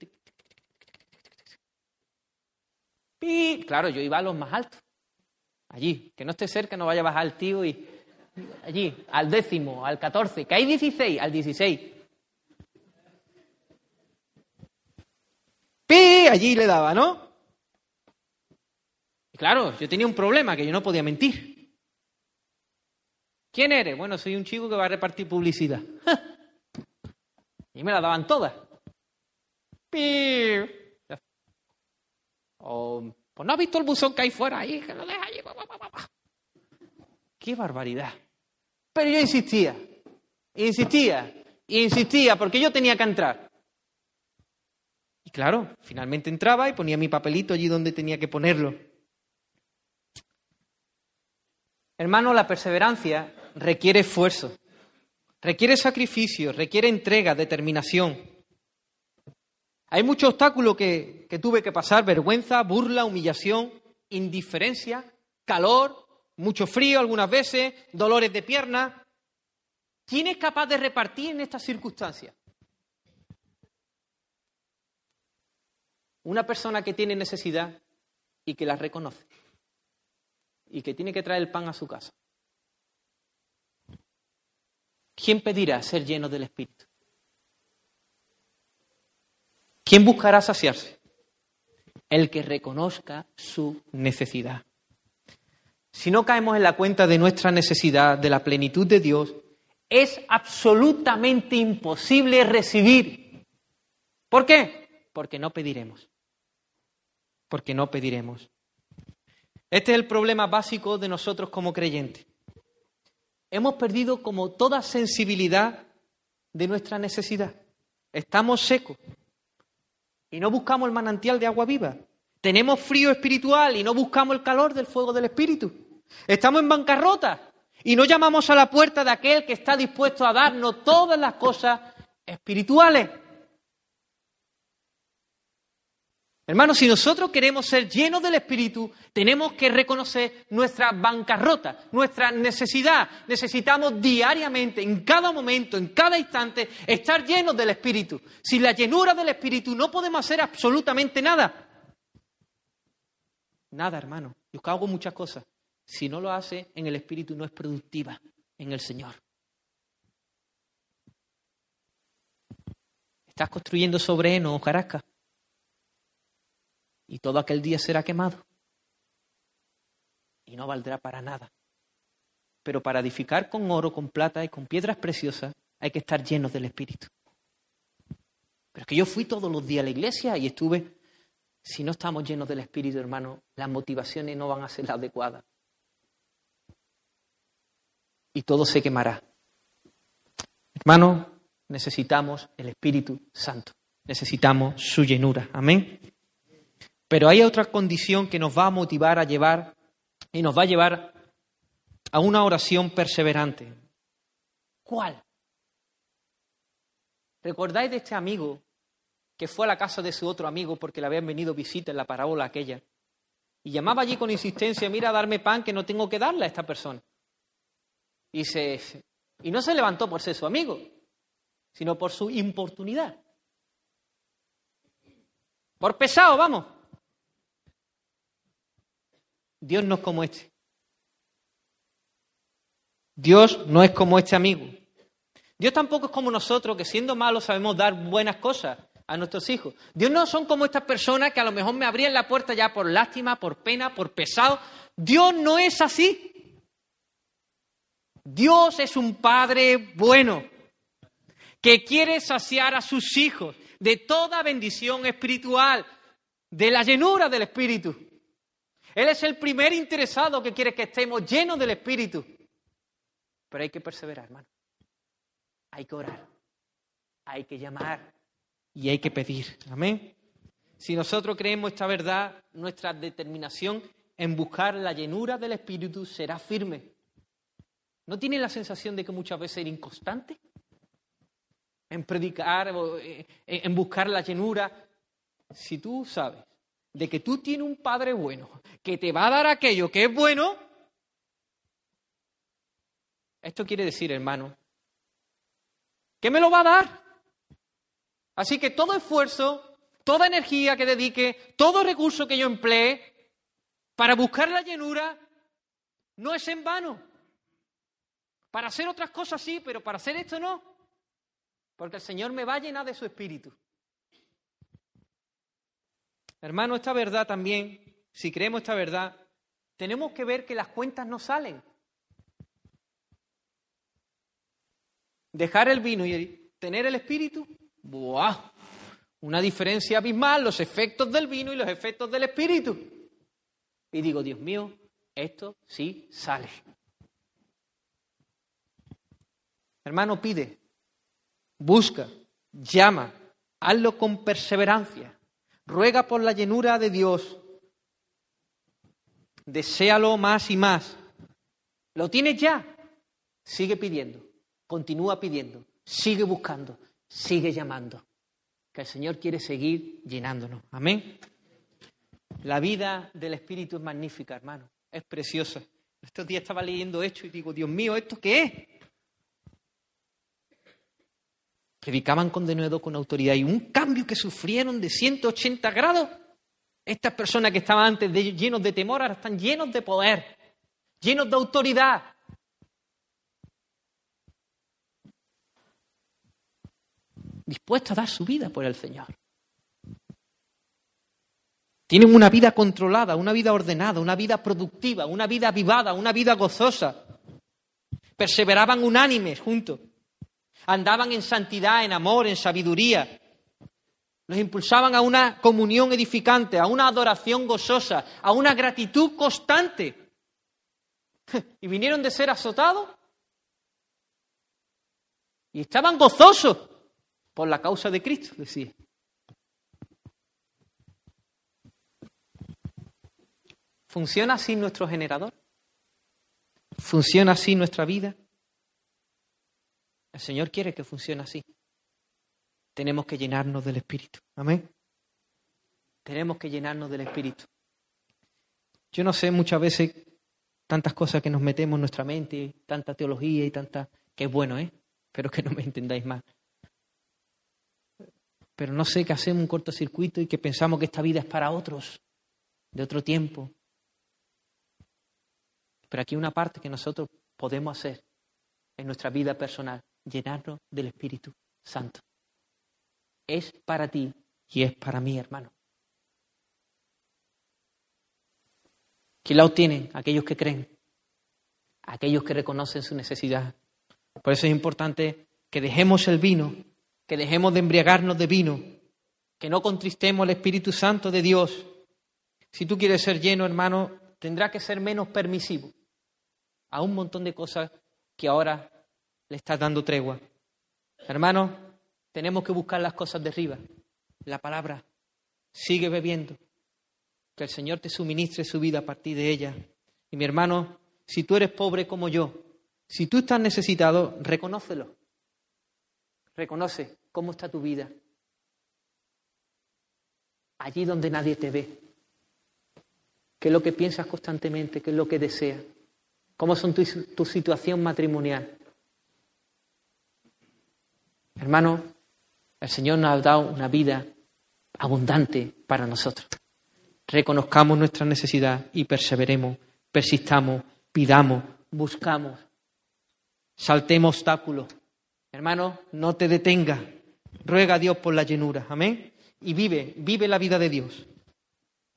¡pi! claro, yo iba a los más altos. Allí, que no esté cerca, no vaya a bajar el tío y allí, al décimo, al catorce, que hay dieciséis, al dieciséis. ¡Pi! Allí le daba, ¿no? Y claro, yo tenía un problema, que yo no podía mentir. ¿Quién eres? Bueno, soy un chico que va a repartir publicidad. [LAUGHS] y me la daban todas. ¡Pi! O pues no ha visto el buzón que hay fuera ahí, que lo deja allí. ¡Qué barbaridad! Pero yo insistía, insistía, insistía, porque yo tenía que entrar. Y claro, finalmente entraba y ponía mi papelito allí donde tenía que ponerlo. Hermano, la perseverancia requiere esfuerzo, requiere sacrificio, requiere entrega, determinación. Hay muchos obstáculos que, tuve que pasar, vergüenza, burla, humillación, indiferencia, calor, mucho frío algunas veces, dolores de pierna. ¿Quién es capaz de repartir en estas circunstancias? Una persona que tiene necesidad y que la reconoce y que tiene que traer el pan a su casa. ¿Quién pedirá ser lleno del Espíritu? ¿Quién buscará saciarse? El que reconozca su necesidad. Si no caemos en la cuenta de nuestra necesidad, de la plenitud de Dios, es absolutamente imposible recibir. ¿Por qué? Porque no pediremos. Porque no pediremos. Este es el problema básico de nosotros como creyentes. Hemos perdido como toda sensibilidad de nuestra necesidad. Estamos secos, y no buscamos el manantial de agua viva. Tenemos frío espiritual y no buscamos el calor del fuego del Espíritu. Estamos en bancarrota y no llamamos a la puerta de aquel que está dispuesto a darnos todas las cosas espirituales. Hermanos, si nosotros queremos ser llenos del Espíritu, tenemos que reconocer nuestra bancarrota, nuestra necesidad. Necesitamos diariamente, en cada momento, en cada instante, estar llenos del Espíritu. Sin la llenura del Espíritu no podemos hacer absolutamente nada. Nada, hermano. Yo hago muchas cosas. Si no lo hace en el Espíritu, no es productiva en el Señor. Estás construyendo sobre heno, Carasca y todo aquel día será quemado y no valdrá para nada. Pero para edificar con oro, con plata y con piedras preciosas hay que estar llenos del Espíritu. Pero es que yo fui todos los días a la iglesia y estuve, si no estamos llenos del Espíritu, hermano, las motivaciones no van a ser las adecuadas. Y todo se quemará. Hermano, necesitamos el Espíritu Santo. Necesitamos su llenura. Amén. Pero hay otra condición que nos va a motivar a llevar y nos va a llevar a una oración perseverante. ¿Cuál? ¿Recordáis de este amigo que fue a la casa de su otro amigo porque le habían venido visita en la parábola aquella? Y llamaba allí con insistencia, mira, darme pan que no tengo que darle a esta persona. Y, se, y no se levantó por ser su amigo, sino por su importunidad. Por pesado, vamos. Dios no es como este. Dios no es como este amigo. Dios tampoco es como nosotros, que siendo malos sabemos dar buenas cosas a nuestros hijos. Dios no son como estas personas que a lo mejor me abrían la puerta ya por lástima, por pena, por pesado. Dios no es así. Dios es un Padre bueno, que quiere saciar a sus hijos de toda bendición espiritual, de la llenura del Espíritu. Él es el primer interesado que quiere que estemos llenos del Espíritu. Pero hay que perseverar, hermano. Hay que orar. Hay que llamar. Y hay que pedir. Amén. Si nosotros creemos esta verdad, nuestra determinación en buscar la llenura del Espíritu será firme. ¿No tiene la sensación de que muchas veces era inconstante? En predicar, eh, en buscar la llenura. Si tú sabes de que tú tienes un Padre bueno, que te va a dar aquello que es bueno, esto quiere decir, hermano, que me lo va a dar. Así que todo esfuerzo, toda energía que dedique, todo recurso que yo emplee para buscar la llenura, no es en vano. Para hacer otras cosas sí, pero para hacer esto no. Porque el Señor me va a llenar de su espíritu. Hermano, esta verdad también, si creemos esta verdad, tenemos que ver que las cuentas no salen. Dejar el vino y tener el espíritu, ¡buah! Una diferencia abismal, los efectos del vino y los efectos del espíritu. Y digo, Dios mío, esto sí sale. Hermano, pide, busca, llama, hazlo con perseverancia, ruega por la llenura de Dios, deséalo más y más. ¿Lo tienes ya? Sigue pidiendo, continúa pidiendo, sigue buscando, sigue llamando. Que el Señor quiere seguir llenándonos. Amén. La vida del Espíritu es magnífica, hermano. Es preciosa. Estos días estaba leyendo esto y digo, Dios mío, ¿esto qué es? Predicaban con denuedo, con autoridad y un cambio que sufrieron de 180 grados. Estas personas que estaban antes llenos de temor ahora están llenos de poder, llenos de autoridad. Dispuestos a dar su vida por el Señor. Tienen una vida controlada, una vida ordenada, una vida productiva, una vida avivada, una vida gozosa. Perseveraban unánimes juntos. Andaban en santidad, en amor, en sabiduría. Los impulsaban a una comunión edificante, a una adoración gozosa, a una gratitud constante. [LAUGHS] Y vinieron de ser azotados. Y estaban gozosos por la causa de Cristo, decía. ¿Funciona así nuestro generador? ¿Funciona así nuestra vida? El Señor quiere que funcione así. Tenemos que llenarnos del Espíritu. Amén. Tenemos que llenarnos del Espíritu. Yo no sé muchas veces tantas cosas que nos metemos en nuestra mente, tanta teología y tanta... que es bueno, ¿eh? Espero que no me entendáis mal. Pero no sé que hacemos un cortocircuito y que pensamos que esta vida es para otros, de otro tiempo, pero aquí una parte que nosotros podemos hacer en nuestra vida personal, llenarnos del Espíritu Santo. Es para ti y es para mí, hermano. ¿Quién la obtienen? Aquellos que creen, aquellos que reconocen su necesidad. Por eso es importante que dejemos el vino, que dejemos de embriagarnos de vino, que no contristemos al Espíritu Santo de Dios. Si tú quieres ser lleno, hermano, tendrá que ser menos permisivo a un montón de cosas que ahora le estás dando tregua. Hermano, tenemos que buscar las cosas de arriba. La palabra. Sigue bebiendo. Que el Señor te suministre su vida a partir de ella. Y mi hermano, si tú eres pobre como yo, si tú estás necesitado, reconócelo. Reconoce cómo está tu vida. Allí donde nadie te ve. ¿Qué es lo que piensas constantemente? ¿Qué es lo que deseas? ¿Cómo son tu, tu situación matrimonial? Hermano, el Señor nos ha dado una vida abundante para nosotros. Reconozcamos nuestra necesidad y perseveremos, persistamos, pidamos, buscamos, saltemos obstáculos. Hermano, no te detengas. Ruega a Dios por la llenura. Amén. Y vive, vive la vida de Dios.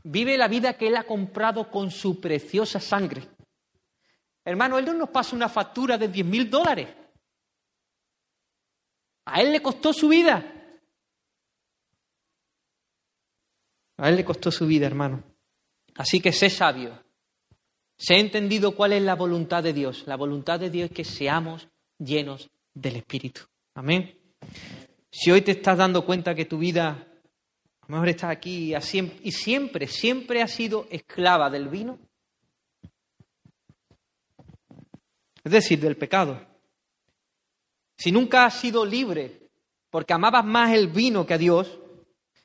Vive la vida que Él ha comprado con su preciosa sangre. Hermano, Él no nos pasa una factura de 10 mil dólares. A Él le costó su vida. A Él le costó su vida, hermano. Así que sé sabio. Sé entendido cuál es la voluntad de Dios. La voluntad de Dios es que seamos llenos del Espíritu. Amén. Si hoy te estás dando cuenta que tu vida, a lo mejor estás aquí y siempre, siempre ha sido esclava del vino, es decir, del pecado. Si nunca has sido libre porque amabas más el vino que a Dios,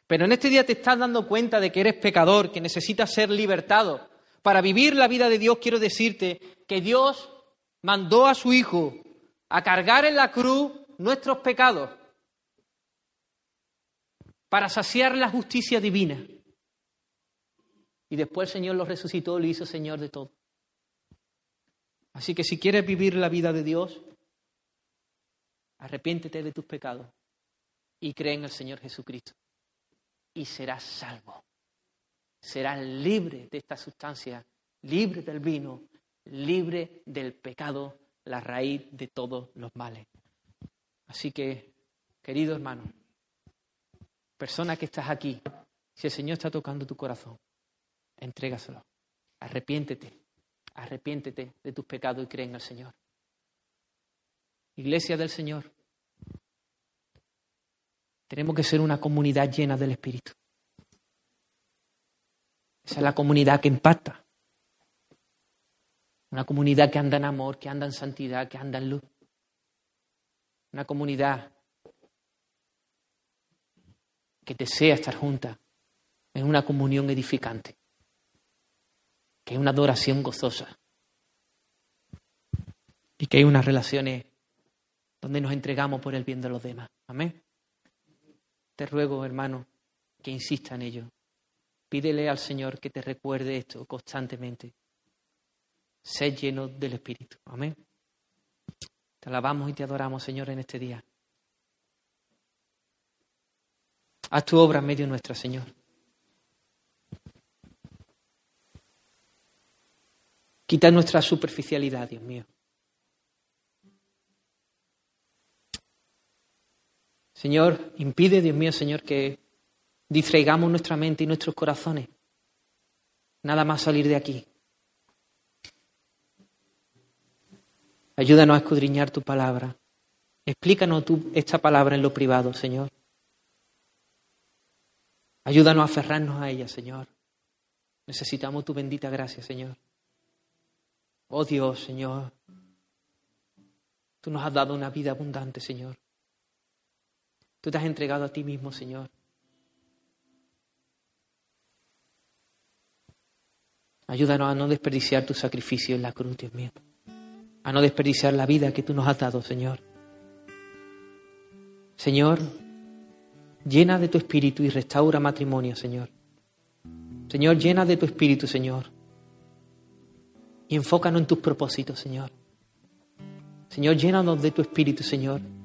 pero en este día te estás dando cuenta de que eres pecador, que necesitas ser libertado. Para vivir la vida de Dios quiero decirte que Dios mandó a su Hijo a cargar en la cruz nuestros pecados. para saciar la justicia divina. Y después el Señor lo resucitó y lo hizo Señor de todo. Así que si quieres vivir la vida de Dios, arrepiéntete de tus pecados y cree en el Señor Jesucristo. Y serás salvo. Serás libre de esta sustancia, libre del vino, libre del pecado, la raíz de todos los males. Así que, querido hermano, persona que estás aquí, si el Señor está tocando tu corazón, entrégaselo. Arrepiéntete, arrepiéntete de tus pecados y cree en el Señor. Iglesia del Señor, tenemos que ser una comunidad llena del Espíritu. Esa es la comunidad que impacta. Una comunidad que anda en amor, que anda en santidad, que anda en luz. Una comunidad que desea estar junta en una comunión edificante, que hay una adoración gozosa y que hay unas relaciones donde nos entregamos por el bien de los demás. Amén. Te ruego, hermano, que insista en ello. Pídele al Señor que te recuerde esto constantemente. Sé lleno del Espíritu. Amén. Te alabamos y te adoramos, Señor, en este día. Haz tu obra en medio nuestra, Señor. Quita nuestra superficialidad, Dios mío. Señor, impide, Dios mío, Señor, que distraigamos nuestra mente y nuestros corazones. Nada más salir de aquí. Ayúdanos a escudriñar tu palabra. Explícanos tú esta palabra en lo privado, Señor. Ayúdanos a aferrarnos a ella, Señor. Necesitamos tu bendita gracia, Señor. Oh Dios, Señor. Tú nos has dado una vida abundante, Señor. Tú te has entregado a ti mismo, Señor. Ayúdanos a no desperdiciar tu sacrificio en la cruz, Dios mío. A no desperdiciar la vida que tú nos has dado, Señor. Señor, llena de tu espíritu y restaura matrimonio, Señor. Señor, llena de tu espíritu, Señor. Y enfócanos en tus propósitos, Señor. Señor, llénanos de tu espíritu, Señor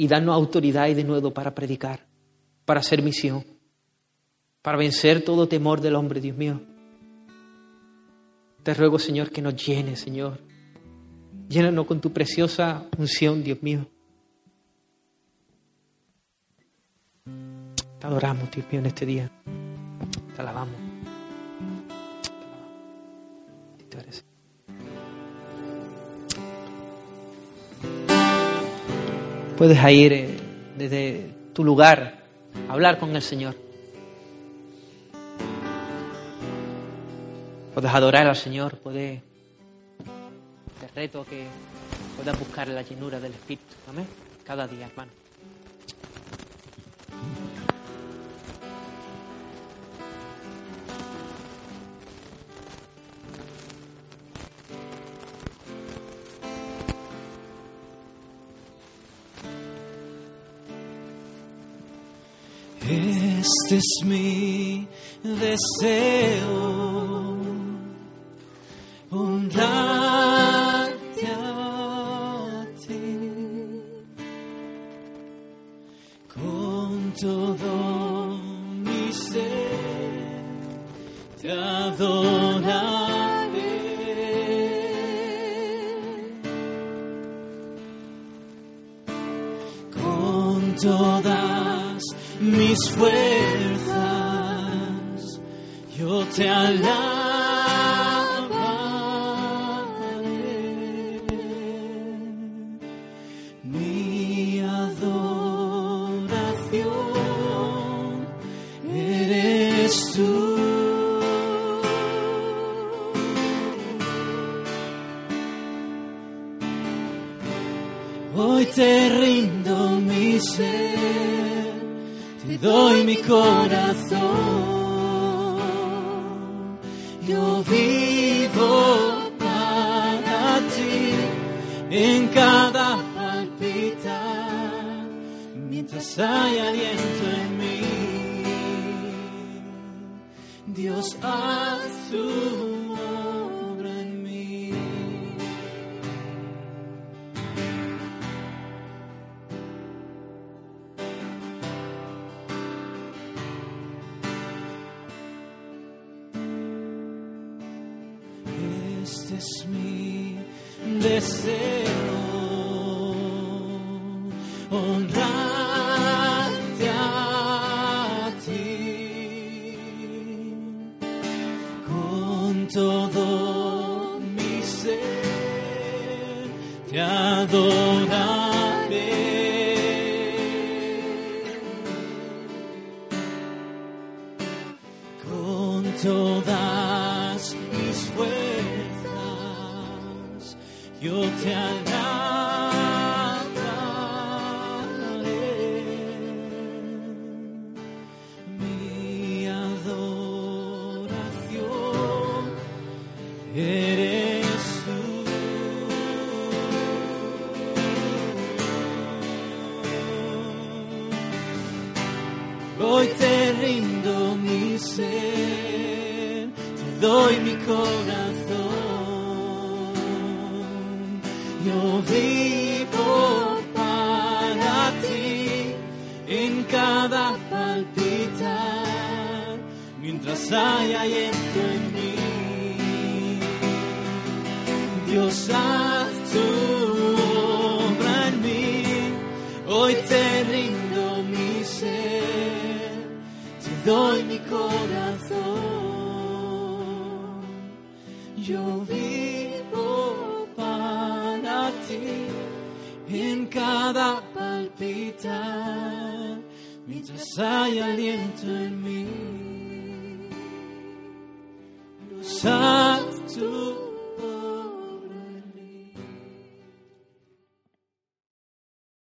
y danos autoridad y de nuevo para predicar, para hacer misión, para vencer todo temor del hombre, Dios mío. Te ruego, Señor, que nos llene, Señor. Llénanos con tu preciosa unción, Dios mío. Te adoramos, Dios mío, en este día. Te alabamos. Puedes ir eh, desde tu lugar a hablar con el Señor. Puedes adorar al Señor, puedes... Te reto que puedas buscar la llenura del Espíritu. Amén. Cada día, hermano. Es mi deseo, Este es mi deseo,